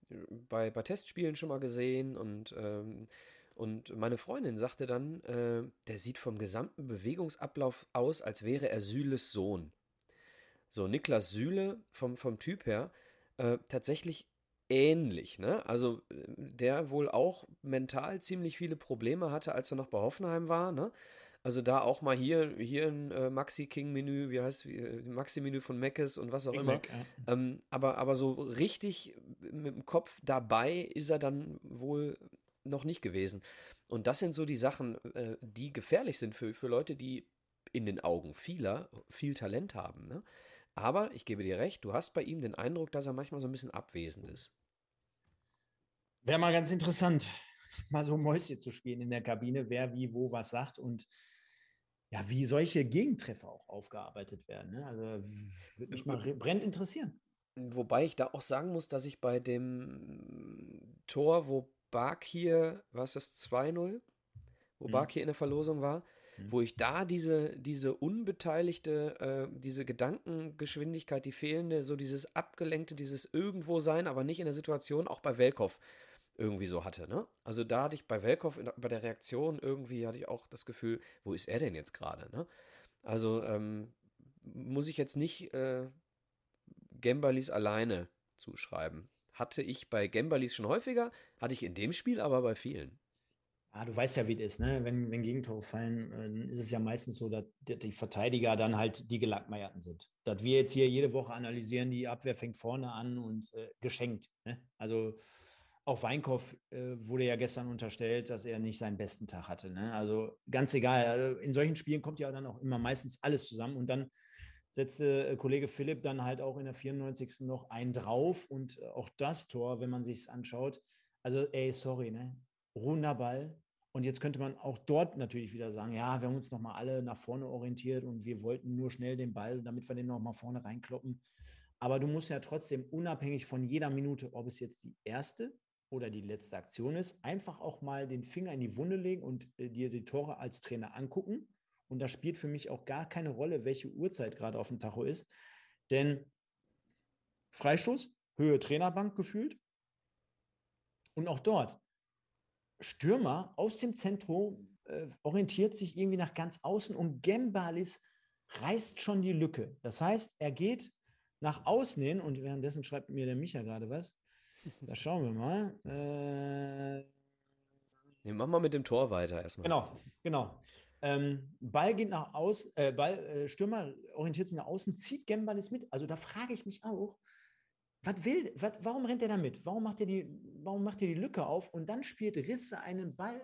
Speaker 2: bei, bei Testspielen schon mal gesehen und, ähm, und meine Freundin sagte dann, äh, der sieht vom gesamten Bewegungsablauf aus, als wäre er Süles Sohn. So, Niklas Süle vom, vom Typ her äh, tatsächlich ähnlich, ne? Also äh, der wohl auch mental ziemlich viele Probleme hatte, als er noch bei Hoffenheim war, ne? Also da auch mal hier, hier ein äh, Maxi-King-Menü, wie heißt äh, Maxi-Menü von Meckes und was auch
Speaker 1: Big
Speaker 2: immer.
Speaker 1: Mac, ja.
Speaker 2: Ähm, aber, aber so richtig mit dem Kopf dabei ist er dann wohl noch nicht gewesen. Und das sind so die Sachen, äh, die gefährlich sind für, für Leute, die in den Augen vieler viel Talent haben. Ne? Aber ich gebe dir recht, du hast bei ihm den Eindruck, dass er manchmal so ein bisschen abwesend ist.
Speaker 1: Wäre mal ganz interessant, mal so Mäuschen zu spielen in der Kabine, wer wie wo was sagt und ja, wie solche Gegentreffer auch aufgearbeitet werden. Ne? Also würde mich mal re- brennend interessieren.
Speaker 2: Wobei ich da auch sagen muss, dass ich bei dem Tor, wo Bark hier, war es das 2-0? Wo
Speaker 1: Mhm.
Speaker 2: Bark hier in der Verlosung war,
Speaker 1: Mhm.
Speaker 2: wo ich da diese, diese unbeteiligte, äh, diese Gedankengeschwindigkeit, die fehlende, so dieses abgelenkte, dieses irgendwo sein, aber nicht in der Situation, auch bei Welkow irgendwie so hatte, ne? Also da hatte ich bei Welkow bei der Reaktion irgendwie hatte ich auch das Gefühl, wo ist er denn jetzt gerade, ne? Also ähm, muss ich jetzt nicht äh, Gembalis alleine zuschreiben. Hatte ich bei Gembalis schon häufiger, hatte ich in dem Spiel aber bei vielen.
Speaker 1: Ah, du weißt ja, wie es ist, ne? Wenn, wenn Gegentore fallen, äh, dann ist es ja meistens so, dass die die Verteidiger dann halt die Gelackmeierten sind. Dass wir jetzt hier jede Woche analysieren, die Abwehr fängt vorne an und äh, geschenkt. Ne? Also auch Weinkoff äh, wurde ja gestern unterstellt, dass er nicht seinen besten Tag hatte. Ne? Also ganz egal. Also in solchen Spielen kommt ja dann auch immer meistens alles zusammen und dann setzte äh, Kollege Philipp dann halt auch in der 94. noch einen drauf und äh, auch das Tor, wenn man sich es anschaut, also ey, sorry, ne? Runder Ball. Und jetzt könnte man auch dort natürlich wieder sagen, ja, wir haben uns nochmal alle nach vorne orientiert und wir wollten nur schnell den Ball, damit wir den nochmal vorne reinkloppen. Aber du musst ja trotzdem unabhängig von jeder Minute, ob es jetzt die erste oder die letzte Aktion ist, einfach auch mal den Finger in die Wunde legen und äh, dir die Tore als Trainer angucken. Und da spielt für mich auch gar keine Rolle, welche Uhrzeit gerade auf dem Tacho ist. Denn Freistoß, Höhe Trainerbank gefühlt. Und auch dort, Stürmer aus dem Zentrum äh, orientiert sich irgendwie nach ganz außen und Gembalis reißt schon die Lücke. Das heißt, er geht nach außen hin und währenddessen schreibt mir der Micha gerade was. Da schauen wir mal. Äh,
Speaker 2: Nee, mach mal mit dem Tor weiter erstmal.
Speaker 1: Genau, genau. Ähm, Ball geht nach außen, äh, Ball, äh, Stürmer orientiert sich nach außen, zieht Gembalis mit. Also da frage ich mich auch, was will, wat, warum rennt er da mit? Warum macht er die, warum macht er die Lücke auf? Und dann spielt Risse einen Ball.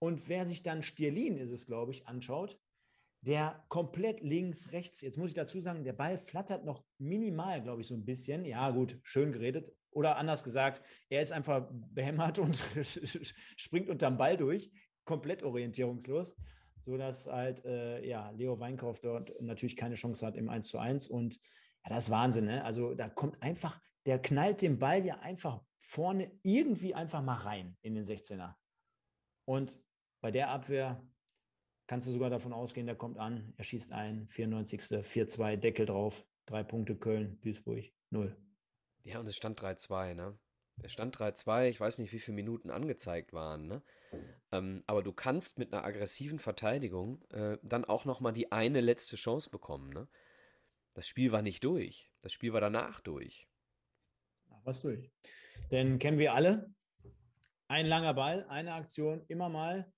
Speaker 1: Und wer sich dann Stierlin ist es, glaube ich, anschaut, der komplett links, rechts, jetzt muss ich dazu sagen, der Ball flattert noch minimal, glaube ich, so ein bisschen. Ja, gut, schön geredet. Oder anders gesagt, er ist einfach behämmert und (laughs) springt unterm Ball durch, komplett orientierungslos, sodass halt, äh, ja, Leo Weinkauf dort natürlich keine Chance hat im 1 zu 1. Und ja, das ist Wahnsinn, ne? Also da kommt einfach, der knallt den Ball ja einfach vorne irgendwie einfach mal rein in den 16er. Und bei der Abwehr kannst du sogar davon ausgehen, der kommt an, er schießt ein, 94. 4-2, Deckel drauf, drei Punkte Köln, Duisburg, null.
Speaker 2: Ja, und es stand 3-2, ne? Es stand 3-2, ich weiß nicht, wie viele Minuten angezeigt waren, ne? Ähm, aber du kannst mit einer aggressiven Verteidigung äh, dann auch nochmal die eine letzte Chance bekommen, ne? Das Spiel war nicht durch. Das Spiel war danach durch.
Speaker 1: Was durch. Denn kennen wir alle. Ein langer Ball, eine Aktion, immer mal.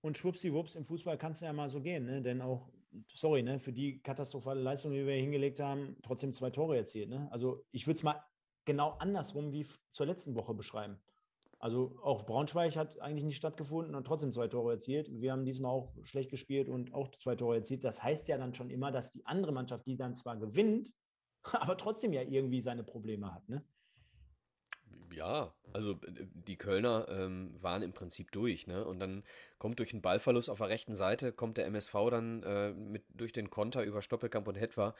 Speaker 1: Und schwuppsiwupps, im Fußball kann es ja mal so gehen. Ne? Denn auch, sorry, ne, für die katastrophale Leistung, die wir hingelegt haben, trotzdem zwei Tore erzielt. Ne? Also ich würde es mal genau andersrum wie zur letzten Woche beschreiben. Also auch Braunschweig hat eigentlich nicht stattgefunden und trotzdem zwei Tore erzielt. Wir haben diesmal auch schlecht gespielt und auch zwei Tore erzielt. Das heißt ja dann schon immer, dass die andere Mannschaft, die dann zwar gewinnt, (laughs) aber trotzdem ja irgendwie seine Probleme hat. Ne?
Speaker 2: Ja, also äh, die Kölner ähm, waren im Prinzip durch, ne? Und dann kommt durch einen Ballverlust auf der rechten Seite, kommt der MSV dann äh, mit, durch den Konter über Stoppelkamp und Hetwa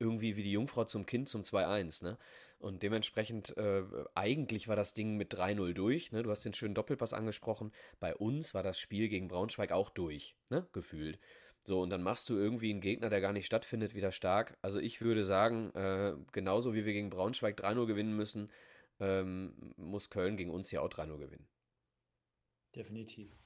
Speaker 2: irgendwie wie die Jungfrau zum Kind zum 2-1, ne? Und dementsprechend, äh, eigentlich war das Ding mit 3-0 durch, ne? Du hast den schönen Doppelpass angesprochen. Bei uns war das Spiel gegen Braunschweig auch durch, ne? Gefühlt. So, und dann machst du irgendwie einen Gegner, der gar nicht stattfindet, wieder stark. Also ich würde sagen, äh, genauso wie wir gegen Braunschweig 3-0 gewinnen müssen, ähm, muss Köln gegen uns ja auch 3-0 gewinnen.
Speaker 1: Definitiv.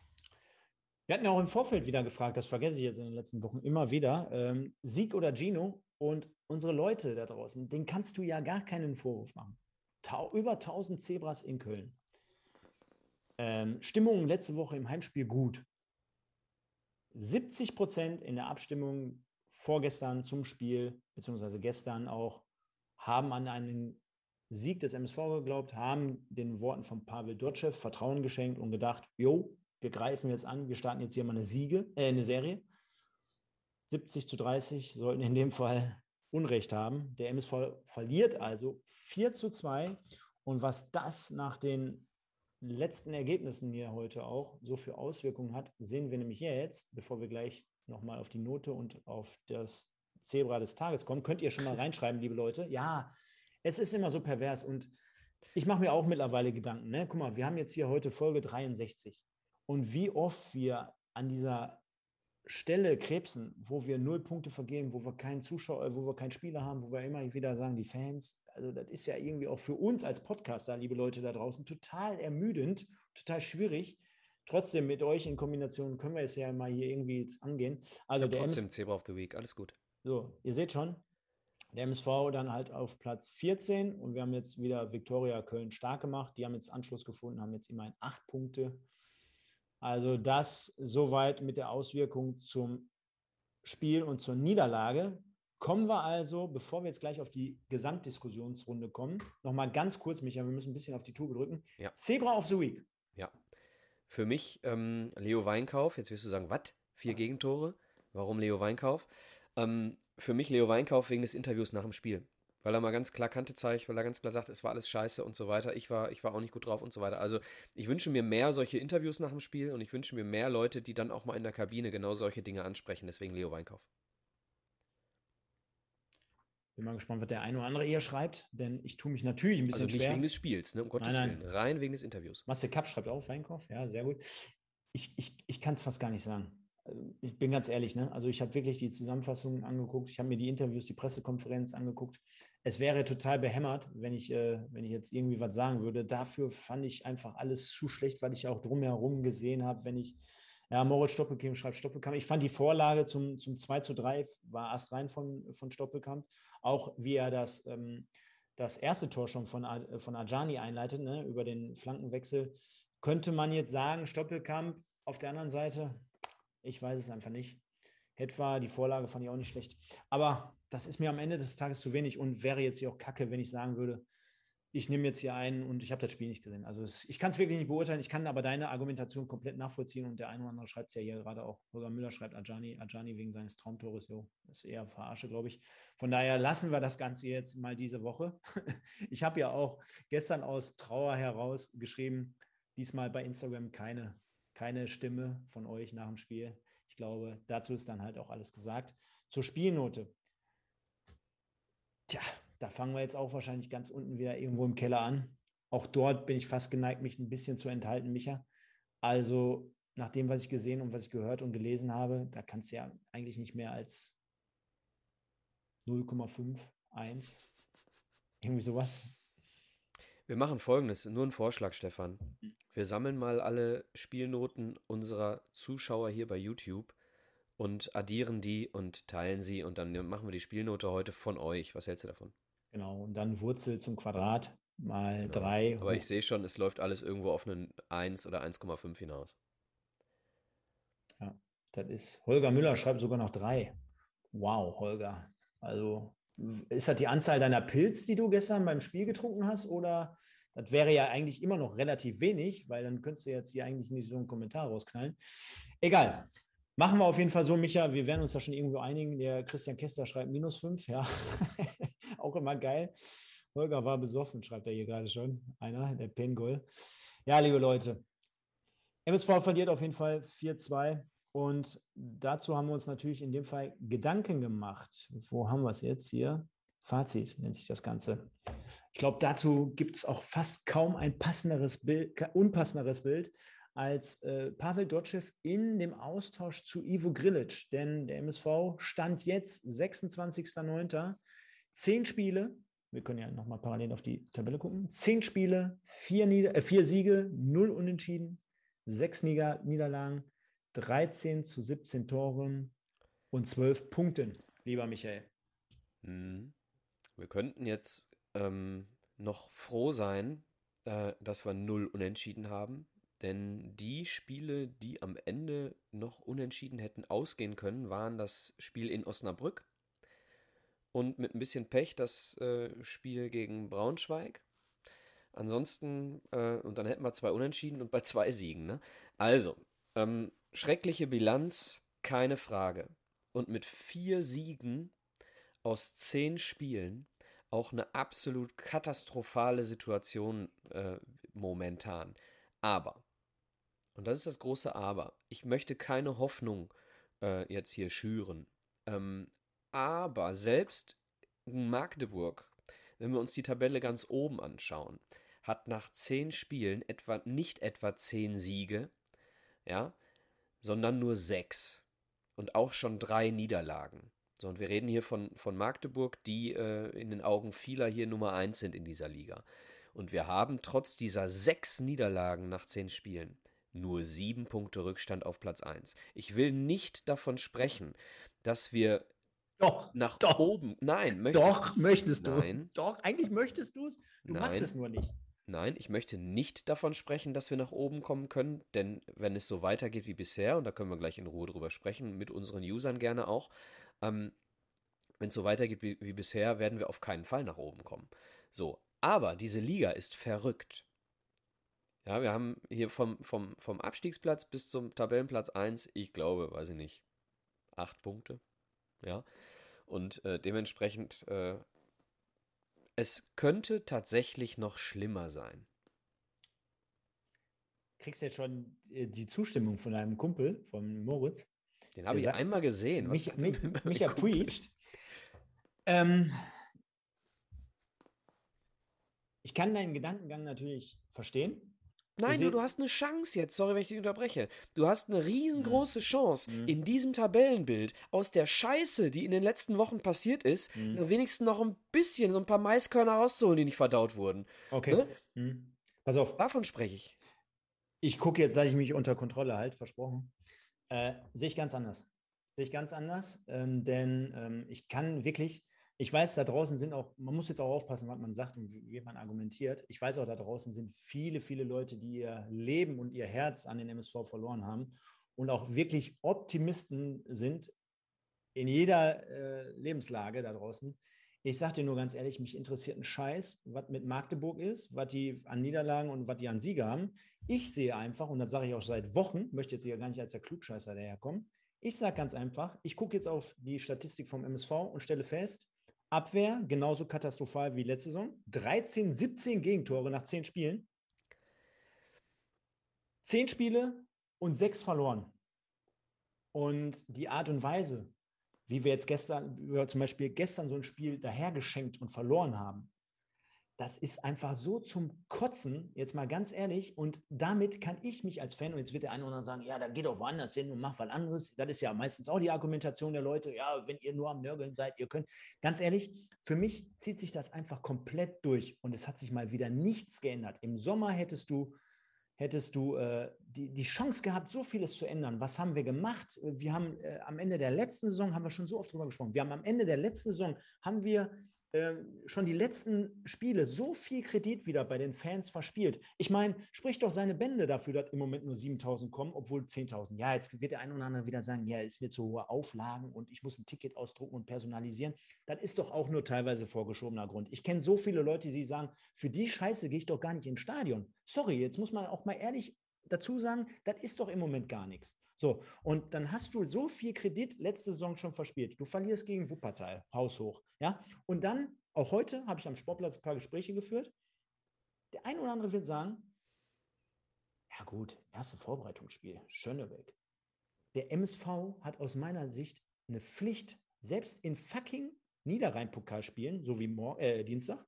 Speaker 1: Wir hatten ja auch im Vorfeld wieder gefragt, das vergesse ich jetzt in den letzten Wochen immer wieder, ähm, Sieg oder Gino und unsere Leute da draußen, den kannst du ja gar keinen Vorwurf machen. Tau über 1000 Zebras in Köln. Ähm, Stimmung letzte Woche im Heimspiel gut. 70 Prozent in der Abstimmung vorgestern zum Spiel, beziehungsweise gestern auch, haben an einen Sieg des MSV geglaubt, haben den Worten von Pavel Dotschew Vertrauen geschenkt und gedacht, jo, wir greifen jetzt an, wir starten jetzt hier mal eine Siege, äh, eine Serie. 70 zu 30 sollten in dem Fall Unrecht haben. Der MSV verliert also 4 zu 2. Und was das nach den letzten Ergebnissen hier heute auch so für Auswirkungen hat, sehen wir nämlich jetzt, bevor wir gleich nochmal auf die Note und auf das Zebra des Tages kommen. Könnt ihr schon mal reinschreiben, liebe Leute? Ja, es ist immer so pervers und ich mache mir auch mittlerweile Gedanken. Ne? Guck mal, wir haben jetzt hier heute Folge 63 und wie oft wir an dieser Stelle krebsen, wo wir null Punkte vergeben, wo wir keinen Zuschauer, wo wir keinen Spieler haben, wo wir immer wieder sagen, die Fans, also das ist ja irgendwie auch für uns als Podcaster, liebe Leute da draußen, total ermüdend, total schwierig. Trotzdem mit euch in Kombination können wir es ja mal hier irgendwie angehen. Also
Speaker 2: der trotzdem MS Zebra of the Week, alles gut.
Speaker 1: So, ihr seht schon, der MSV dann halt auf Platz 14 und wir haben jetzt wieder Viktoria Köln stark gemacht. Die haben jetzt Anschluss gefunden, haben jetzt immerhin acht Punkte. Also das soweit mit der Auswirkung zum Spiel und zur Niederlage. Kommen wir also, bevor wir jetzt gleich auf die Gesamtdiskussionsrunde kommen, nochmal ganz kurz, Michael, wir müssen ein bisschen auf die Tube drücken. Ja. Zebra of the Week.
Speaker 2: Ja. Für mich ähm, Leo Weinkauf. Jetzt wirst du sagen, was? Vier Gegentore. Warum Leo Weinkauf? Ähm, für mich Leo Weinkauf wegen des Interviews nach dem Spiel. Weil er mal ganz klar Kante zeigt, weil er ganz klar sagt, es war alles scheiße und so weiter. Ich war, ich war auch nicht gut drauf und so weiter. Also ich wünsche mir mehr solche Interviews nach dem Spiel und ich wünsche mir mehr Leute, die dann auch mal in der Kabine genau solche Dinge ansprechen. Deswegen Leo Weinkauf.
Speaker 1: Bin mal gespannt, was der eine oder andere hier schreibt, denn ich tue mich natürlich ein bisschen also
Speaker 2: nicht
Speaker 1: schwer.
Speaker 2: wegen des Spiels, ne? um Gottes nein, nein. Willen. Rein wegen des Interviews.
Speaker 1: Marcel Kapp schreibt auch Weinkauf, ja, sehr gut. Ich, ich, ich kann es fast gar nicht sagen ich bin ganz ehrlich, ne? also ich habe wirklich die Zusammenfassung angeguckt, ich habe mir die Interviews, die Pressekonferenz angeguckt. Es wäre total behämmert, wenn ich, äh, wenn ich jetzt irgendwie was sagen würde. Dafür fand ich einfach alles zu schlecht, weil ich auch drumherum gesehen habe, wenn ich, ja, Moritz Stoppelkamp schreibt Stoppelkamp. Ich fand die Vorlage zum, zum 2 zu 3 war astrein von, von Stoppelkamp. Auch wie er das, ähm, das erste Tor schon von, von Ajani einleitet, ne? über den Flankenwechsel, könnte man jetzt sagen, Stoppelkamp auf der anderen Seite, ich weiß es einfach nicht. Etwa die Vorlage fand ich auch nicht schlecht. Aber das ist mir am Ende des Tages zu wenig und wäre jetzt hier auch kacke, wenn ich sagen würde, ich nehme jetzt hier einen und ich habe das Spiel nicht gesehen. Also es, ich kann es wirklich nicht beurteilen, ich kann aber deine Argumentation komplett nachvollziehen und der eine oder andere schreibt es ja hier gerade auch. Holger Müller schreibt Ajani, Ajani wegen seines Traumtores, jo, ist eher Verarsche, glaube ich. Von daher lassen wir das Ganze jetzt mal diese Woche. (laughs) ich habe ja auch gestern aus Trauer heraus geschrieben, diesmal bei Instagram keine keine Stimme von euch nach dem Spiel. Ich glaube, dazu ist dann halt auch alles gesagt. Zur Spielnote. Tja, da fangen wir jetzt auch wahrscheinlich ganz unten wieder irgendwo im Keller an. Auch dort bin ich fast geneigt, mich ein bisschen zu enthalten, Micha. Also nach dem, was ich gesehen und was ich gehört und gelesen habe, da kannst du ja eigentlich nicht mehr als 0,5, 1, irgendwie sowas.
Speaker 2: Wir machen folgendes, nur ein Vorschlag, Stefan. Wir sammeln mal alle Spielnoten unserer Zuschauer hier bei YouTube und addieren die und teilen sie und dann machen wir die Spielnote heute von euch. Was hältst du davon?
Speaker 1: Genau, und dann Wurzel zum Quadrat mal
Speaker 2: Genau.
Speaker 1: 3.
Speaker 2: Aber ich sehe schon, es läuft alles irgendwo auf einen 1 oder 1,5 hinaus.
Speaker 1: Das ist, Holger Müller schreibt sogar noch 3. Wow, Holger. Also ist das die Anzahl deiner Pilz, die du gestern beim Spiel getrunken hast? Oder das wäre ja eigentlich immer noch relativ wenig, weil dann könntest du jetzt hier eigentlich nicht so einen Kommentar rausknallen. Egal. Machen wir auf jeden Fall so, Micha. Wir werden uns da schon irgendwo einigen. Der Christian Kester schreibt minus 5, ja. (laughs) Auch immer geil. Holger war besoffen, schreibt er hier gerade schon. Einer, der Pengol. Ja, liebe Leute. MSV verliert auf jeden Fall 4-2. Und dazu haben wir uns natürlich in dem Fall Gedanken gemacht. Wo haben wir es jetzt hier? Fazit nennt sich das Ganze. Ich glaube, dazu gibt es auch fast kaum ein passenderes Bild, unpassenderes Bild als äh, Pavel Dotschew in dem Austausch zu Ivo Grilic. Denn der MSV stand jetzt 26.09. Zehn Spiele, wir können ja nochmal parallel auf die Tabelle gucken. Zehn Spiele, vier, Nieder äh, vier Siege, null Unentschieden, sechs Nieder Niederlagen, 13 zu 17 Toren und 12 Punkten, lieber Michael.
Speaker 2: Mhm. Wir könnten jetzt ähm, noch froh sein, äh, dass wir null Unentschieden haben, denn die Spiele, die am Ende noch unentschieden hätten ausgehen können, waren das Spiel in Osnabrück und mit ein bisschen Pech das äh, Spiel gegen Braunschweig. Ansonsten, äh, und dann hätten wir zwei Unentschieden und bei zwei Siegen. Ne? Also, ähm, schreckliche Bilanz, keine Frage. Und mit vier Siegen aus zehn Spielen auch eine absolut katastrophale Situation äh, momentan. Aber, und das ist das große Aber, ich möchte keine Hoffnung äh, jetzt hier schüren. Ähm, aber selbst Magdeburg, wenn wir uns die Tabelle ganz oben anschauen, hat nach zehn Spielen etwa nicht etwa zehn Siege, ja, sondern nur sechs und auch schon drei Niederlagen. So, und wir reden hier von, von Magdeburg, die äh, in den Augen vieler hier Nummer eins sind in dieser Liga. Und wir haben trotz dieser sechs Niederlagen nach zehn Spielen nur sieben Punkte Rückstand auf Platz 1. Ich will nicht davon sprechen, dass wir
Speaker 1: Doch,
Speaker 2: nach
Speaker 1: Doch.
Speaker 2: oben. Nein, möchte
Speaker 1: doch, möchtest du.
Speaker 2: Nein.
Speaker 1: Doch, eigentlich möchtest du es. Du machst
Speaker 2: Nein.
Speaker 1: es nur nicht.
Speaker 2: Nein, ich möchte nicht davon sprechen, dass wir nach oben kommen können, denn wenn es so weitergeht wie bisher, und da können wir gleich in Ruhe drüber sprechen, mit unseren Usern gerne auch, ähm, wenn es so weitergeht wie, wie bisher, werden wir auf keinen Fall nach oben kommen. So, aber diese Liga ist verrückt. Ja, wir haben hier vom, vom, vom Abstiegsplatz bis zum Tabellenplatz 1, ich glaube, weiß ich nicht, acht Punkte. Ja, und äh, dementsprechend äh, es könnte tatsächlich noch schlimmer sein.
Speaker 1: Kriegst jetzt schon äh, die Zustimmung von deinem Kumpel, von Moritz.
Speaker 2: Den habe ich
Speaker 1: sagt-
Speaker 2: einmal gesehen.
Speaker 1: Mich, mich, Micha (laughs) preached. Ähm, ich kann deinen Gedankengang natürlich verstehen.
Speaker 2: Nein, du,
Speaker 1: seht-
Speaker 2: du hast eine Chance jetzt. Sorry, wenn ich dich unterbreche. Du hast eine riesengroße Chance,
Speaker 1: Mhm.
Speaker 2: in diesem Tabellenbild aus der Scheiße, die in den letzten Wochen passiert ist,
Speaker 1: Mhm.
Speaker 2: wenigstens noch ein bisschen, so ein paar Maiskörner rauszuholen, die nicht verdaut wurden.
Speaker 1: Okay.
Speaker 2: Ne?
Speaker 1: Hm. Pass auf,
Speaker 2: Davon spreche ich.
Speaker 1: ich gucke jetzt, sage ich mich unter Kontrolle halt, versprochen. Äh, sehe ich ganz anders. Sehe ich ganz anders, ähm, denn ähm, ich kann wirklich, ich weiß, da draußen sind auch, man muss jetzt auch aufpassen, was man sagt und wie, man argumentiert. Ich weiß auch, da draußen sind viele, viele Leute, die ihr Leben und ihr Herz an den MSV verloren haben und auch wirklich Optimisten sind in jeder äh, Lebenslage da draußen. Ich sage dir nur ganz ehrlich, mich interessiert ein Scheiß, was mit Magdeburg ist, was die an Niederlagen und was die an Siege haben. Ich sehe einfach, und das sage ich auch seit Wochen, möchte jetzt hier gar nicht als der Klugscheißer daherkommen, ich sage ganz einfach, ich gucke jetzt auf die Statistik vom MSV und stelle fest, Abwehr genauso katastrophal wie letzte Saison. 13, 17 Gegentore nach 10 Spielen. 10 Spiele und 6 verloren. Und die Art und Weise, wie wir jetzt gestern, wie wir zum Beispiel gestern so ein Spiel dahergeschenkt und verloren haben, das ist einfach so zum Kotzen, jetzt mal ganz ehrlich. Und damit kann ich mich als Fan, und jetzt wird der eine oder andere sagen, ja, dann geh doch woanders hin und mach was anderes. Das ist ja meistens auch die Argumentation der Leute, ja, wenn ihr nur am Nörgeln seid, ihr könnt. Ganz ehrlich, für mich zieht sich das einfach komplett durch und es hat sich mal wieder nichts geändert. Im Sommer hättest du hättest du äh, die, die Chance gehabt, so vieles zu ändern. Was haben wir gemacht? Wir haben äh, am Ende der letzten Saison, haben wir schon so oft drüber gesprochen, wir haben am Ende der letzten Saison, haben wir schon die letzten Spiele so viel Kredit wieder bei den Fans verspielt. Ich meine, sprich doch seine Bände dafür, dass im Moment nur 7000 kommen, obwohl 10.000. Ja, jetzt wird der ein oder andere wieder sagen, ja, ist mir zu hohe Auflagen und ich muss ein Ticket ausdrucken und personalisieren. Das ist doch auch nur teilweise vorgeschobener Grund. Ich kenne so viele Leute, die sagen, für die Scheiße gehe ich doch gar nicht ins Stadion. Sorry, jetzt muss man auch mal ehrlich dazu sagen, das ist doch im Moment gar nichts. So, und dann hast du so viel Kredit letzte Saison schon verspielt. Du verlierst gegen Wuppertal, haushoch. Ja, und dann, auch heute habe ich am Sportplatz ein paar Gespräche geführt. Der ein oder andere wird sagen, ja gut, erste Vorbereitungsspiel, Schönebeck. Der MSV hat aus meiner Sicht eine Pflicht, selbst in fucking Niederrhein-Pokalspielen, so wie äh, Dienstag,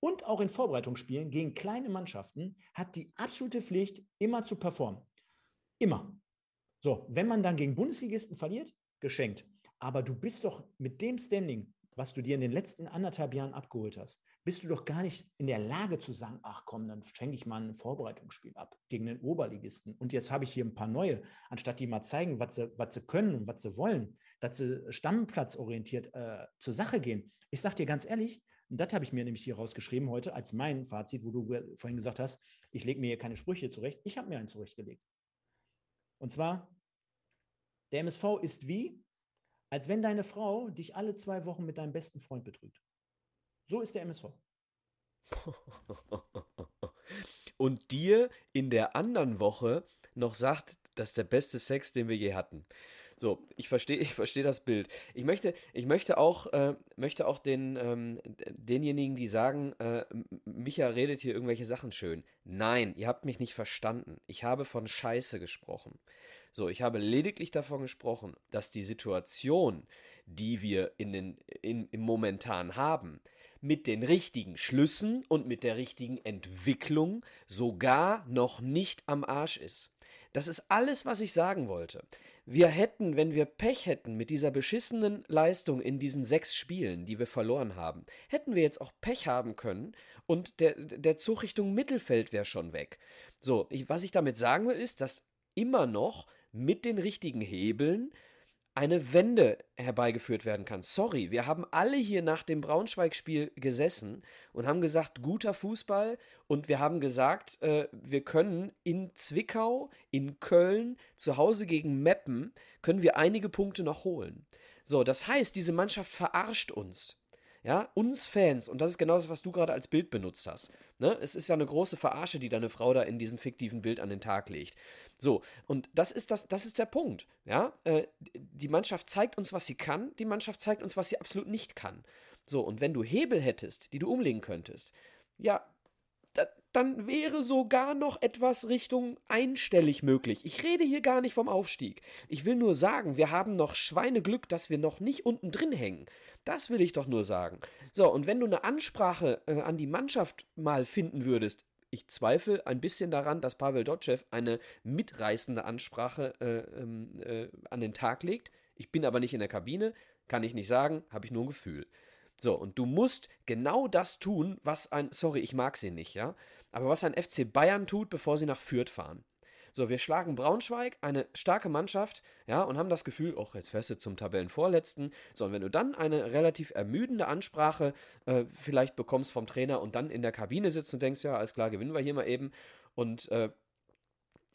Speaker 1: und auch in Vorbereitungsspielen gegen kleine Mannschaften, hat die absolute Pflicht, immer zu performen. Immer. So, wenn man dann gegen Bundesligisten verliert, geschenkt. Aber du bist doch mit dem Standing, was du dir in den letzten anderthalb Jahren abgeholt hast, bist du doch gar nicht in der Lage zu sagen, ach komm, dann schenke ich mal ein Vorbereitungsspiel ab gegen den Oberligisten. Und jetzt habe ich hier ein paar neue, anstatt die mal zeigen, was sie, was sie können und was sie wollen, dass sie stammplatzorientiert äh, zur Sache gehen. Ich sage dir ganz ehrlich, und das habe ich mir nämlich hier rausgeschrieben heute als mein Fazit, wo du vorhin gesagt hast, ich lege mir hier keine Sprüche zurecht. Ich habe mir einen zurechtgelegt. Und zwar, der MSV ist wie, als wenn deine Frau dich alle zwei Wochen mit deinem besten Freund betrügt. So ist der MSV. (laughs)
Speaker 2: Und dir in der anderen Woche noch sagt, das ist der beste Sex, den wir je hatten. So, ich verstehe (laughs) ich versteh das Bild. Ich möchte, ich möchte auch, äh, möchte auch den, ähm, denjenigen, die sagen, äh, Micha redet hier irgendwelche Sachen schön. Nein, ihr habt mich nicht verstanden. Ich habe von Scheiße gesprochen. So, ich habe lediglich davon gesprochen, dass die Situation, die wir in den, in, im momentan haben, mit den richtigen Schlüssen und mit der richtigen Entwicklung sogar noch nicht am Arsch ist. Das ist alles, was ich sagen wollte. Wir hätten, wenn wir Pech hätten mit dieser beschissenen Leistung in diesen sechs Spielen, die wir verloren haben, hätten wir jetzt auch Pech haben können und der, der Zug Richtung Mittelfeld wäre schon weg. So, ich, was ich damit sagen will, ist, dass immer noch mit den richtigen Hebeln eine Wende herbeigeführt werden kann. Sorry, wir haben alle hier nach dem Braunschweig-Spiel gesessen und haben gesagt, guter Fußball und wir haben gesagt, äh, wir können in Zwickau, in Köln, zu Hause gegen Meppen, können wir einige Punkte noch holen. So, das heißt, diese Mannschaft verarscht uns. Ja, uns Fans, und das ist genau das, was du gerade als Bild benutzt hast. Ne? Es ist ja eine große Verarsche, die deine Frau da in diesem fiktiven Bild an den Tag legt. So, und das ist, das, das ist der Punkt. Ja? Äh, die Mannschaft zeigt uns, was sie kann, die Mannschaft zeigt uns, was sie absolut nicht kann. So, und wenn du Hebel hättest, die du umlegen könntest, ja, dann wäre sogar noch etwas Richtung einstellig möglich. Ich rede hier gar nicht vom Aufstieg. Ich will nur sagen, wir haben noch Schweineglück, dass wir noch nicht unten drin hängen. Das will ich doch nur sagen. So, und wenn du eine Ansprache äh, an die Mannschaft mal finden würdest, ich zweifle ein bisschen daran, dass Pavel Dotschew eine mitreißende Ansprache äh, ähm, äh, an den Tag legt. Ich bin aber nicht in der Kabine, kann ich nicht sagen, habe ich nur ein Gefühl. So, und du musst genau das tun, was ein, sorry, ich mag sie nicht, ja, aber was ein FC Bayern tut, bevor sie nach Fürth fahren. So, wir schlagen Braunschweig, eine starke Mannschaft, ja, und haben das Gefühl, ach, jetzt fährst du zum Tabellenvorletzten. So, und wenn du dann eine relativ ermüdende Ansprache äh, vielleicht bekommst vom Trainer und dann in der Kabine sitzt und denkst, ja, alles klar, gewinnen wir hier mal eben und äh,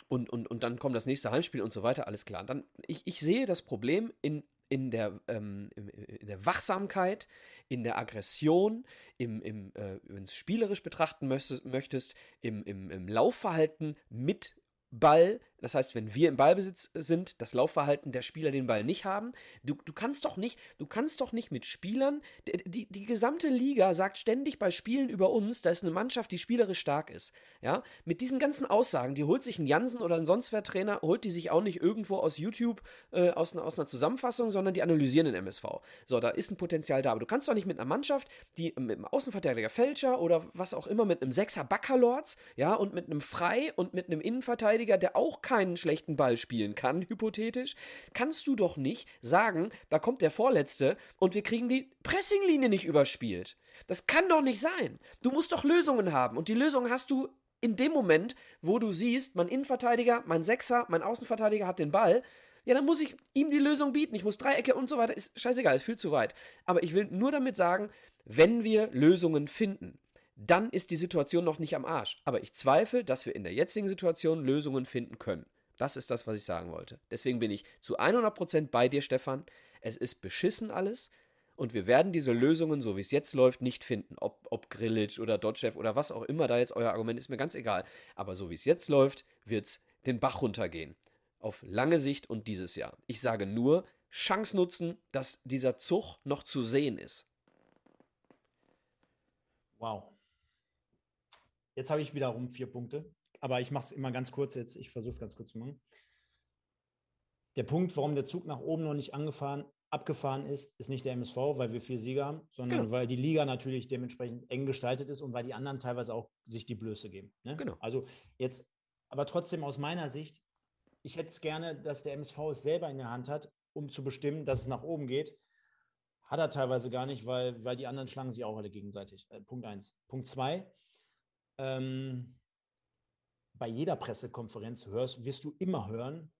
Speaker 2: und, und, und dann kommt das nächste Heimspiel und so weiter, alles klar. Dann, ich, ich sehe das Problem in, in, der, ähm, in der Wachsamkeit, in der Aggression, im, im, äh, wenn du es spielerisch betrachten möchtest, möchtest im, im, im Laufverhalten mit Ball Das heißt, wenn wir im Ballbesitz sind, das Laufverhalten der Spieler den Ball nicht haben, du, du kannst doch nicht, du kannst doch nicht mit Spielern, die, die, die gesamte Liga sagt ständig bei Spielen über uns, da ist eine Mannschaft, die spielerisch stark ist. Ja, mit diesen ganzen Aussagen, die holt sich ein Jansen oder ein sonst wer Trainer, holt die sich auch nicht irgendwo aus YouTube, äh, aus, aus einer Zusammenfassung, sondern die analysieren den MSV. So, da ist ein Potenzial da. Aber du kannst doch nicht mit einer Mannschaft, die mit einem Außenverteidiger Fälscher oder was auch immer, mit einem Sechser Backerlords, ja, und mit einem Frei und mit einem Innenverteidiger, der auch keinen schlechten Ball spielen kann, hypothetisch, kannst du doch nicht sagen, da kommt der Vorletzte und wir kriegen die Pressinglinie nicht überspielt. Das kann doch nicht sein. Du musst doch Lösungen haben und die Lösung hast du in dem Moment, wo du siehst, mein Innenverteidiger, mein Sechser, mein Außenverteidiger hat den Ball, ja, dann muss ich ihm die Lösung bieten. Ich muss Dreiecke und so weiter. Ist scheißegal, ist viel zu weit. Aber ich will nur damit sagen, wenn wir Lösungen finden, dann ist die Situation noch nicht am Arsch. Aber ich zweifle, dass wir in der jetzigen Situation Lösungen finden können. Das ist das, was ich sagen wollte. Deswegen bin ich zu 100% bei dir, Stefan. Es ist beschissen alles. Und wir werden diese Lösungen, so wie es jetzt läuft, nicht finden. Ob, ob Grillitsch oder Dotchev oder was auch immer da jetzt euer Argument ist, mir ganz egal. Aber so wie es jetzt läuft, wird es den Bach runtergehen. Auf lange Sicht und dieses Jahr. Ich sage nur, Chance nutzen, dass dieser Zug noch zu sehen ist.
Speaker 1: Wow. Jetzt habe ich wiederum vier Punkte, aber ich mache es immer ganz kurz jetzt. Ich versuche es ganz kurz zu machen. Der Punkt, warum der Zug nach oben noch nicht angefahren, abgefahren ist, ist nicht der MSV, weil wir vier Sieger haben, sondern genau. weil die Liga natürlich dementsprechend eng gestaltet ist und weil die anderen teilweise auch sich die Blöße geben. Ne? Genau. Also jetzt, aber trotzdem aus meiner Sicht, ich hätte es gerne, dass der MSV es selber in der Hand hat, um zu bestimmen, dass es nach oben geht. Hat er teilweise gar nicht, weil, weil die anderen schlagen sich auch alle gegenseitig. Äh, Punkt eins. Punkt zwei. Ähm, bei jeder Pressekonferenz hörst, wirst du immer hören,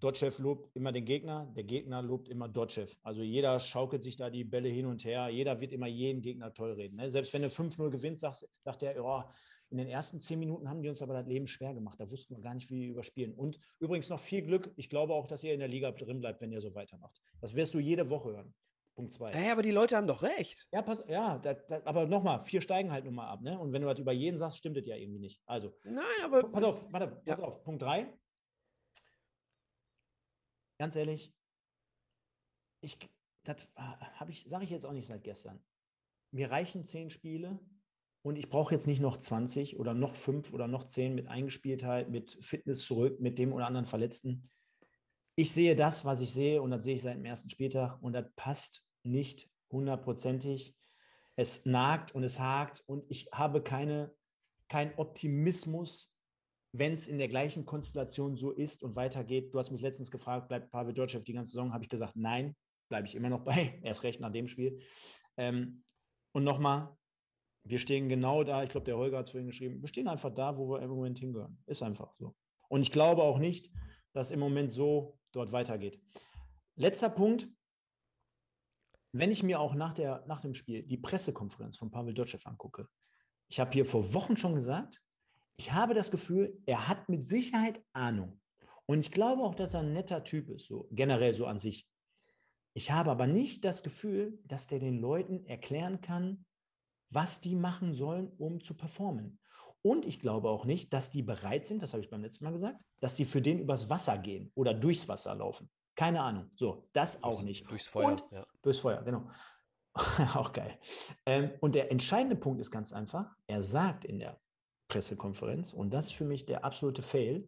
Speaker 1: Dotchev lobt immer den Gegner, der Gegner lobt immer Dotchev. Also jeder schaukelt sich da die Bälle hin und her, jeder wird immer jeden Gegner toll reden. Ne? Selbst wenn du 5-0 gewinnst, sagt, sagt er, oh, in den ersten zehn Minuten haben die uns aber das Leben schwer gemacht. Da wussten wir gar nicht, wie wir überspielen. Und übrigens noch viel Glück. Ich glaube auch, dass ihr in der Liga drin bleibt, wenn ihr so weitermacht. Das wirst du jede Woche hören. Punkt zwei.
Speaker 2: Ja, aber die Leute haben doch recht.
Speaker 1: Ja, pass, ja da, da, aber nochmal, vier steigen halt nun mal ab. Ne? Und wenn du das über jeden sagst, stimmt das ja irgendwie nicht. Also,
Speaker 2: Nein, aber.
Speaker 1: Pass auf, warte, pass ja. auf. Punkt drei. Ganz ehrlich, ich, das habe ich, sage ich jetzt auch nicht seit gestern. Mir reichen zehn Spiele, und ich brauche jetzt nicht noch 20 oder noch fünf oder noch zehn mit Eingespieltheit, mit Fitness zurück, mit dem oder anderen Verletzten. Ich sehe das, was ich sehe, und das sehe ich seit dem ersten Spieltag, und das passt nicht hundertprozentig. Es nagt und es hakt, und ich habe keine, keinen Optimismus, wenn es in der gleichen Konstellation so ist und weitergeht. Du hast mich letztens gefragt, bleibt Pavel Djordjew die ganze Saison? Habe ich gesagt, nein, bleibe ich immer noch bei. (laughs) Erst recht nach dem Spiel. Ähm, und nochmal, wir stehen genau da, ich glaube, der Holger hat es vorhin geschrieben, wir stehen einfach da, wo wir im Moment hingehören. Ist einfach so. Und ich glaube auch nicht, dass im Moment so dort weitergeht. Letzter Punkt. Wenn ich mir auch nach, der, nach dem Spiel die Pressekonferenz von Pavel Dotschew angucke, ich habe hier vor Wochen schon gesagt, ich habe das Gefühl, er hat mit Sicherheit Ahnung. Und ich glaube auch, dass er ein netter Typ ist, so generell so an sich. Ich habe aber nicht das Gefühl, dass der den Leuten erklären kann, was die machen sollen, um zu performen. Und ich glaube auch nicht, dass die bereit sind, das habe ich beim letzten Mal gesagt, dass die für den übers Wasser gehen oder durchs Wasser laufen. Keine Ahnung. So, das auch nicht.
Speaker 2: Durchs Feuer.
Speaker 1: Und ja. Durchs Feuer, genau. (laughs) auch geil. Ähm, und der entscheidende Punkt ist ganz einfach, er sagt in der Pressekonferenz, und das ist für mich der absolute Fail,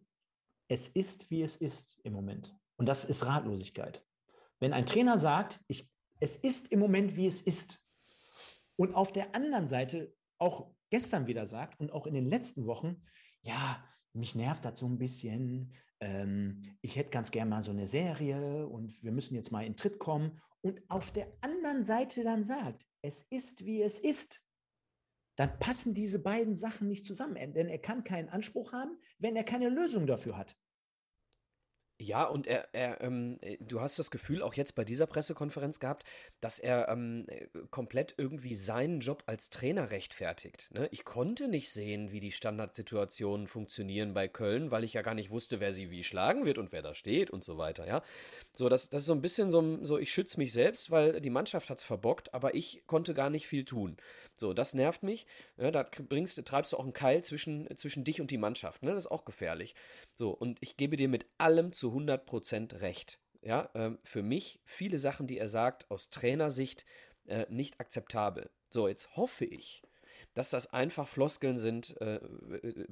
Speaker 1: es ist, wie es ist im Moment. Und das ist Ratlosigkeit. Wenn ein Trainer sagt, ich, es ist im Moment, wie es ist, und auf der anderen Seite auch gestern wieder sagt und auch in den letzten Wochen, ja, mich nervt das so ein bisschen, ähm, ich hätte ganz gerne mal so eine Serie und wir müssen jetzt mal in Tritt kommen. Und auf der anderen Seite dann sagt, es ist, wie es ist, dann passen diese beiden Sachen nicht zusammen. Denn er kann keinen Anspruch haben, wenn er keine Lösung dafür hat.
Speaker 2: Ja, und er, er ähm, äh, du hast das Gefühl auch jetzt bei dieser Pressekonferenz gehabt, dass er ähm, äh, komplett irgendwie seinen Job als Trainer rechtfertigt. Ne? Ich konnte nicht sehen, wie die Standardsituationen funktionieren bei Köln, weil ich ja gar nicht wusste, wer sie wie schlagen wird und wer da steht und so weiter, ja. So, das, das ist so ein bisschen so, so ich schütze mich selbst, weil die Mannschaft hat es verbockt, aber ich konnte gar nicht viel tun. So, das nervt mich. Ja, da bringst, treibst du auch einen Keil zwischen, zwischen dich und die Mannschaft. Ne? Das ist auch gefährlich. So, und ich gebe dir mit allem zu 100% recht. Ja, ähm, für mich viele Sachen, die er sagt, aus Trainersicht äh, nicht akzeptabel. So, jetzt hoffe ich, dass das einfach Floskeln sind äh,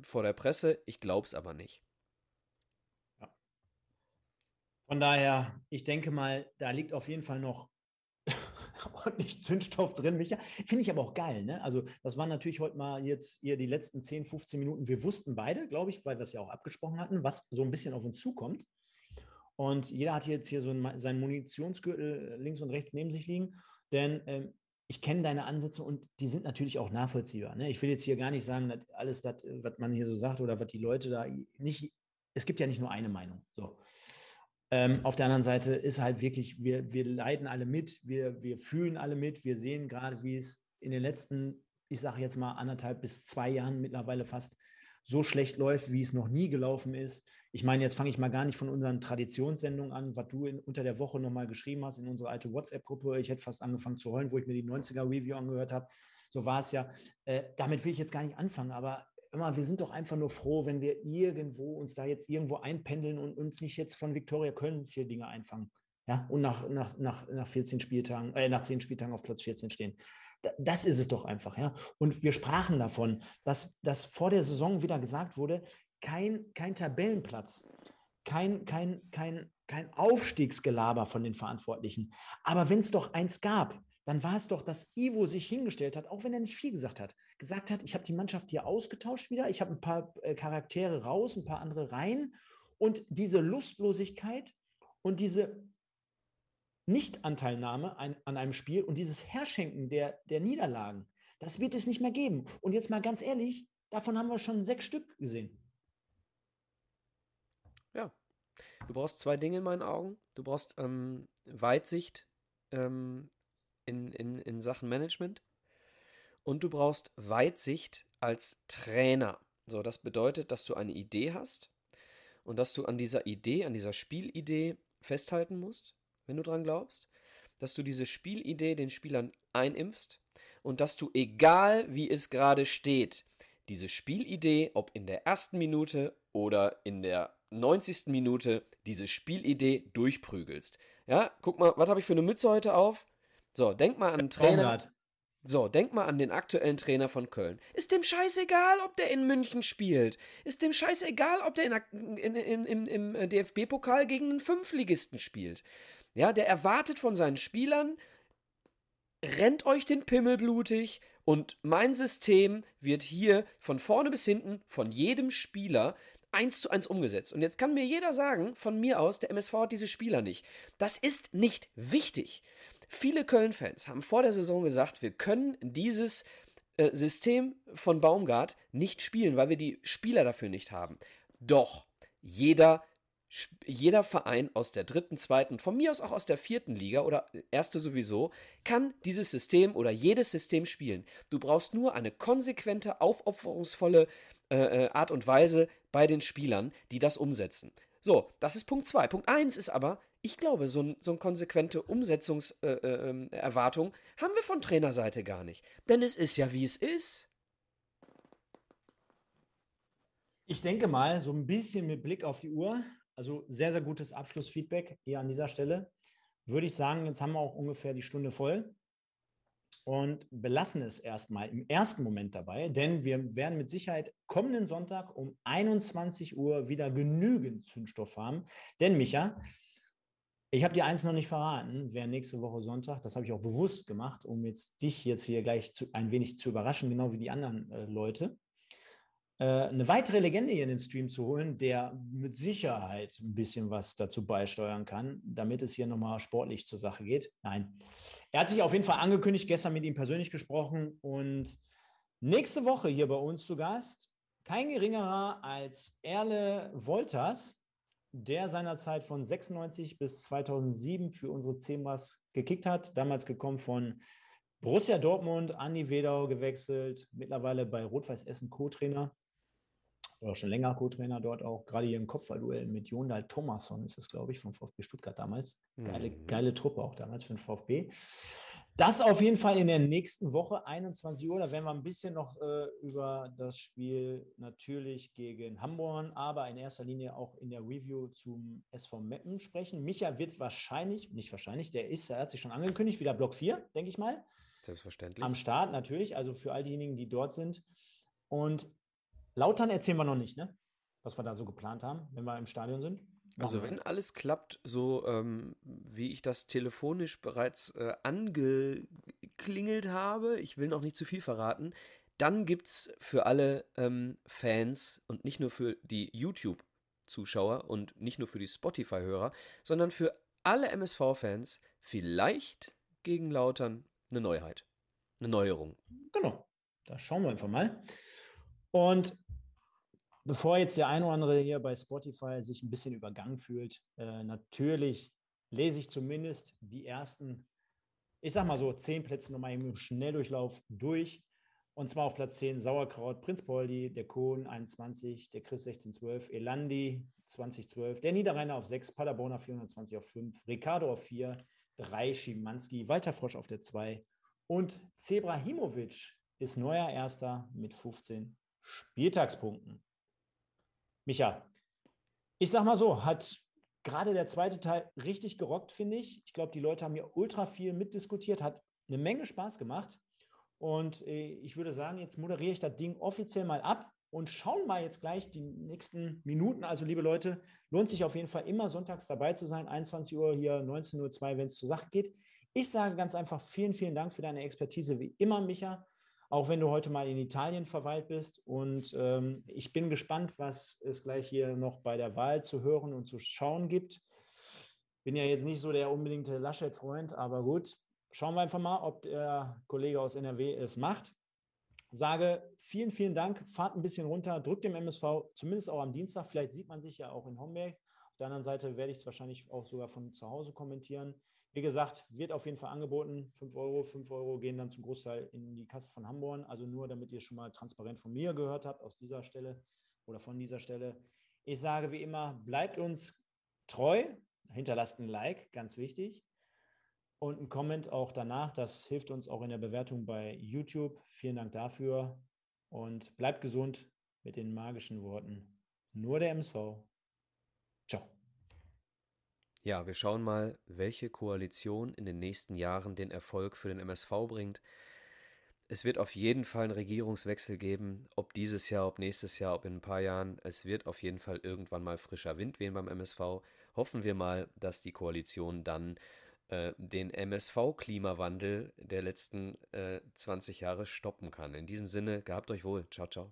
Speaker 2: vor der Presse. Ich glaube es aber nicht.
Speaker 1: Von daher, ich denke mal, da liegt auf jeden Fall noch ordentlich (laughs) Zündstoff drin, Micha. Finde ich aber auch geil, ne? Also, das waren natürlich heute mal jetzt hier die letzten 10, 15 Minuten. Wir wussten beide, glaube ich, weil wir es ja auch abgesprochen hatten, was so ein bisschen auf uns zukommt. Und jeder hat jetzt hier so seinen Munitionsgürtel links und rechts neben sich liegen. Denn ähm, ich kenne deine Ansätze und die sind natürlich auch nachvollziehbar. Ne? Ich will jetzt hier gar nicht sagen, dass alles das, was man hier so sagt oder was die Leute da nicht, es gibt ja nicht nur eine Meinung. So. Ähm, auf der anderen Seite ist halt wirklich, wir, wir leiden alle mit, wir, wir fühlen alle mit, wir sehen gerade, wie es in den letzten, ich sage jetzt mal anderthalb bis zwei Jahren mittlerweile fast so schlecht läuft, wie es noch nie gelaufen ist. Ich meine, jetzt fange ich mal gar nicht von unseren Traditionssendungen an, was du in, unter der Woche nochmal geschrieben hast in unsere alte WhatsApp-Gruppe. Ich hätte fast angefangen zu heulen, wo ich mir die 90er-Review angehört habe. So war es ja. Äh, damit will ich jetzt gar nicht anfangen, aber immer, wir sind doch einfach nur froh, wenn wir irgendwo uns da jetzt irgendwo einpendeln und uns nicht jetzt von Viktoria Köln vier Dinge einfangen. Ja, und nach, nach, nach, nach 14 Spieltagen, äh, nach 10 Spieltagen auf Platz 14 stehen. Das ist es doch einfach, ja. Und wir sprachen davon, dass, dass vor der Saison wieder gesagt wurde, kein, kein Tabellenplatz, kein, kein, kein, kein Aufstiegsgelaber von den Verantwortlichen. Aber wenn es doch eins gab, dann war es doch, dass Ivo sich hingestellt hat, auch wenn er nicht viel gesagt hat, gesagt hat, ich habe die Mannschaft hier ausgetauscht wieder, ich habe ein paar äh, Charaktere raus, ein paar andere rein und diese Lustlosigkeit und diese Nichtanteilnahme an, an einem Spiel und dieses Herschenken der, der Niederlagen, das wird es nicht mehr geben. Und jetzt mal ganz ehrlich, davon haben wir schon sechs Stück gesehen.
Speaker 2: Ja. Du brauchst zwei Dinge in meinen Augen. Du brauchst ähm, Weitsicht ähm, in, in, in Sachen Management und du brauchst Weitsicht als Trainer. So, das bedeutet, dass du eine Idee hast und dass du an dieser Idee, an dieser Spielidee festhalten musst wenn du dran glaubst, dass du diese Spielidee den Spielern einimpfst und dass du, egal wie es gerade steht, diese Spielidee, ob in der ersten Minute oder in der 90. Minute, diese Spielidee durchprügelst. Ja, guck mal, was habe ich für eine Mütze heute auf? So, denk mal an einen Trainer. Baumgart. So, denk mal an den aktuellen Trainer von Köln. Ist dem scheißegal, ob der in München spielt. Ist dem scheißegal, ob der in, in, in, im, im DFB-Pokal gegen einen Fünfligisten spielt. Ja, der erwartet von seinen Spielern, rennt euch den Pimmel blutig und mein System wird hier von vorne bis hinten von jedem Spieler eins zu eins umgesetzt. Und jetzt kann mir jeder sagen, von mir aus, der MSV hat diese Spieler nicht. Das ist nicht wichtig. Viele Köln-Fans haben vor der Saison gesagt, wir können dieses äh, System von Baumgart nicht spielen, weil wir die Spieler dafür nicht haben. Doch jeder jeder Verein aus der dritten, zweiten, von mir aus auch aus der vierten Liga oder erste sowieso, kann dieses System oder jedes System spielen. Du brauchst nur eine konsequente, aufopferungsvolle äh, äh Art und Weise bei den Spielern, die das umsetzen. So, das ist Punkt 2. Punkt 1 ist aber, ich glaube, so, ein, so eine konsequente Umsetzungserwartung äh, äh, haben wir von Trainerseite gar nicht. Denn es ist ja, wie es ist.
Speaker 1: Ich denke mal, so ein bisschen mit Blick auf die Uhr, also sehr, sehr gutes Abschlussfeedback hier an dieser Stelle. Würde ich sagen, jetzt haben wir auch ungefähr die Stunde voll und belassen es erstmal im ersten Moment dabei, denn wir werden mit Sicherheit kommenden Sonntag um 21 Uhr wieder genügend Zündstoff haben. Denn Micha, ich habe dir eins noch nicht verraten, wer nächste Woche Sonntag, das habe ich auch bewusst gemacht, um jetzt dich jetzt hier gleich zu, ein wenig zu überraschen, genau wie die anderen äh, Leute. Äh, eine weitere Legende hier in den Stream zu holen, der mit Sicherheit ein bisschen was dazu beisteuern kann, damit es hier nochmal sportlich zur Sache geht. Nein. Er hat sich auf jeden Fall angekündigt, gestern mit ihm persönlich gesprochen und nächste Woche hier bei uns zu Gast kein geringerer als Erle Wolters, der seinerzeit von 96 bis 2007 für unsere Zemas gekickt hat, damals gekommen von Borussia Dortmund, Andi Wedau gewechselt, mittlerweile bei Rot-Weiß Essen Co-Trainer oder schon länger Co-Trainer dort auch, gerade hier im Kopfballduell mit Jondal Thomasson ist es, glaube ich, vom VfB Stuttgart damals. Geile, mhm. geile Truppe auch damals für den VfB. Das auf jeden Fall in der nächsten Woche, 21 Uhr. Da werden wir ein bisschen noch äh, über das Spiel natürlich gegen Hamburg, aber in erster Linie auch in der Review zum SV Meppen sprechen. Micha wird wahrscheinlich, nicht wahrscheinlich, der ist, er hat sich schon angekündigt, wieder Block 4, denke ich mal.
Speaker 2: Selbstverständlich.
Speaker 1: Am Start natürlich, also für all diejenigen, die dort sind. Und Lautern erzählen wir noch nicht, ne? Was wir da so geplant haben, wenn wir im Stadion sind.
Speaker 2: Also wenn alles klappt, so ähm, wie ich das telefonisch bereits äh, angeklingelt habe, ich will noch nicht zu viel verraten, dann gibt es für alle ähm, Fans und nicht nur für die YouTube-Zuschauer und nicht nur für die Spotify-Hörer, sondern für alle MSV-Fans vielleicht gegen Lautern eine Neuheit, eine Neuerung.
Speaker 1: Genau, da schauen wir einfach mal. Und bevor jetzt der eine oder andere hier bei Spotify sich ein bisschen übergangen fühlt, äh, natürlich lese ich zumindest die ersten, ich sag mal so, zehn Plätze nochmal im Schnelldurchlauf durch. Und zwar auf Platz 10 Sauerkraut, Prinz Poldi, der Kohn 21, der Chris 1612, Elandi 2012, der Niederrheiner auf 6, Paderborner 420 auf 5, Ricardo auf 4, 3 Schimanski, Walter Frosch auf der 2 und Zebrahimovic ist neuer Erster mit 15 Spieltagspunkten. Micha, ich sag mal so, hat gerade der zweite Teil richtig gerockt, finde ich. Ich glaube, die Leute haben hier ultra viel mitdiskutiert, hat eine Menge Spaß gemacht. Und äh, ich würde sagen, jetzt moderiere ich das Ding offiziell mal ab und schauen mal jetzt gleich die nächsten Minuten. Also, liebe Leute, lohnt sich auf jeden Fall immer sonntags dabei zu sein. 21 Uhr hier, 19.02 Uhr, wenn es zur Sache geht. Ich sage ganz einfach vielen, vielen Dank für deine Expertise, wie immer, Micha auch wenn du heute mal in Italien verweilt bist. Und ähm, ich bin gespannt, was es gleich hier noch bei der Wahl zu hören und zu schauen gibt. Bin ja jetzt nicht so der unbedingte Laschet-Freund, aber gut, schauen wir einfach mal, ob der Kollege aus NRW es macht. Sage vielen, vielen Dank, fahrt ein bisschen runter, drückt dem MSV, zumindest auch am Dienstag. Vielleicht sieht man sich ja auch in Homberg. Auf der anderen Seite werde ich es wahrscheinlich auch sogar von zu Hause kommentieren. Wie gesagt, wird auf jeden Fall angeboten. 5 Euro, 5 Euro gehen dann zum Großteil in die Kasse von Hamburg. Also nur, damit ihr schon mal transparent von mir gehört habt, aus dieser Stelle oder von dieser Stelle. Ich sage wie immer, bleibt uns treu, hinterlasst ein Like, ganz wichtig. Und ein Comment auch danach, das hilft uns auch in der Bewertung bei YouTube. Vielen Dank dafür und bleibt gesund mit den magischen Worten. Nur der MSV.
Speaker 2: Ja, wir schauen mal, welche Koalition in den nächsten Jahren den Erfolg für den MSV bringt. Es wird auf jeden Fall einen Regierungswechsel geben, ob dieses Jahr, ob nächstes Jahr, ob in ein paar Jahren. Es wird auf jeden Fall irgendwann mal frischer Wind wehen beim MSV. Hoffen wir mal, dass die Koalition dann äh, den MSV-Klimawandel der letzten äh, 20 Jahre stoppen kann. In diesem Sinne, gehabt euch wohl. Ciao, ciao.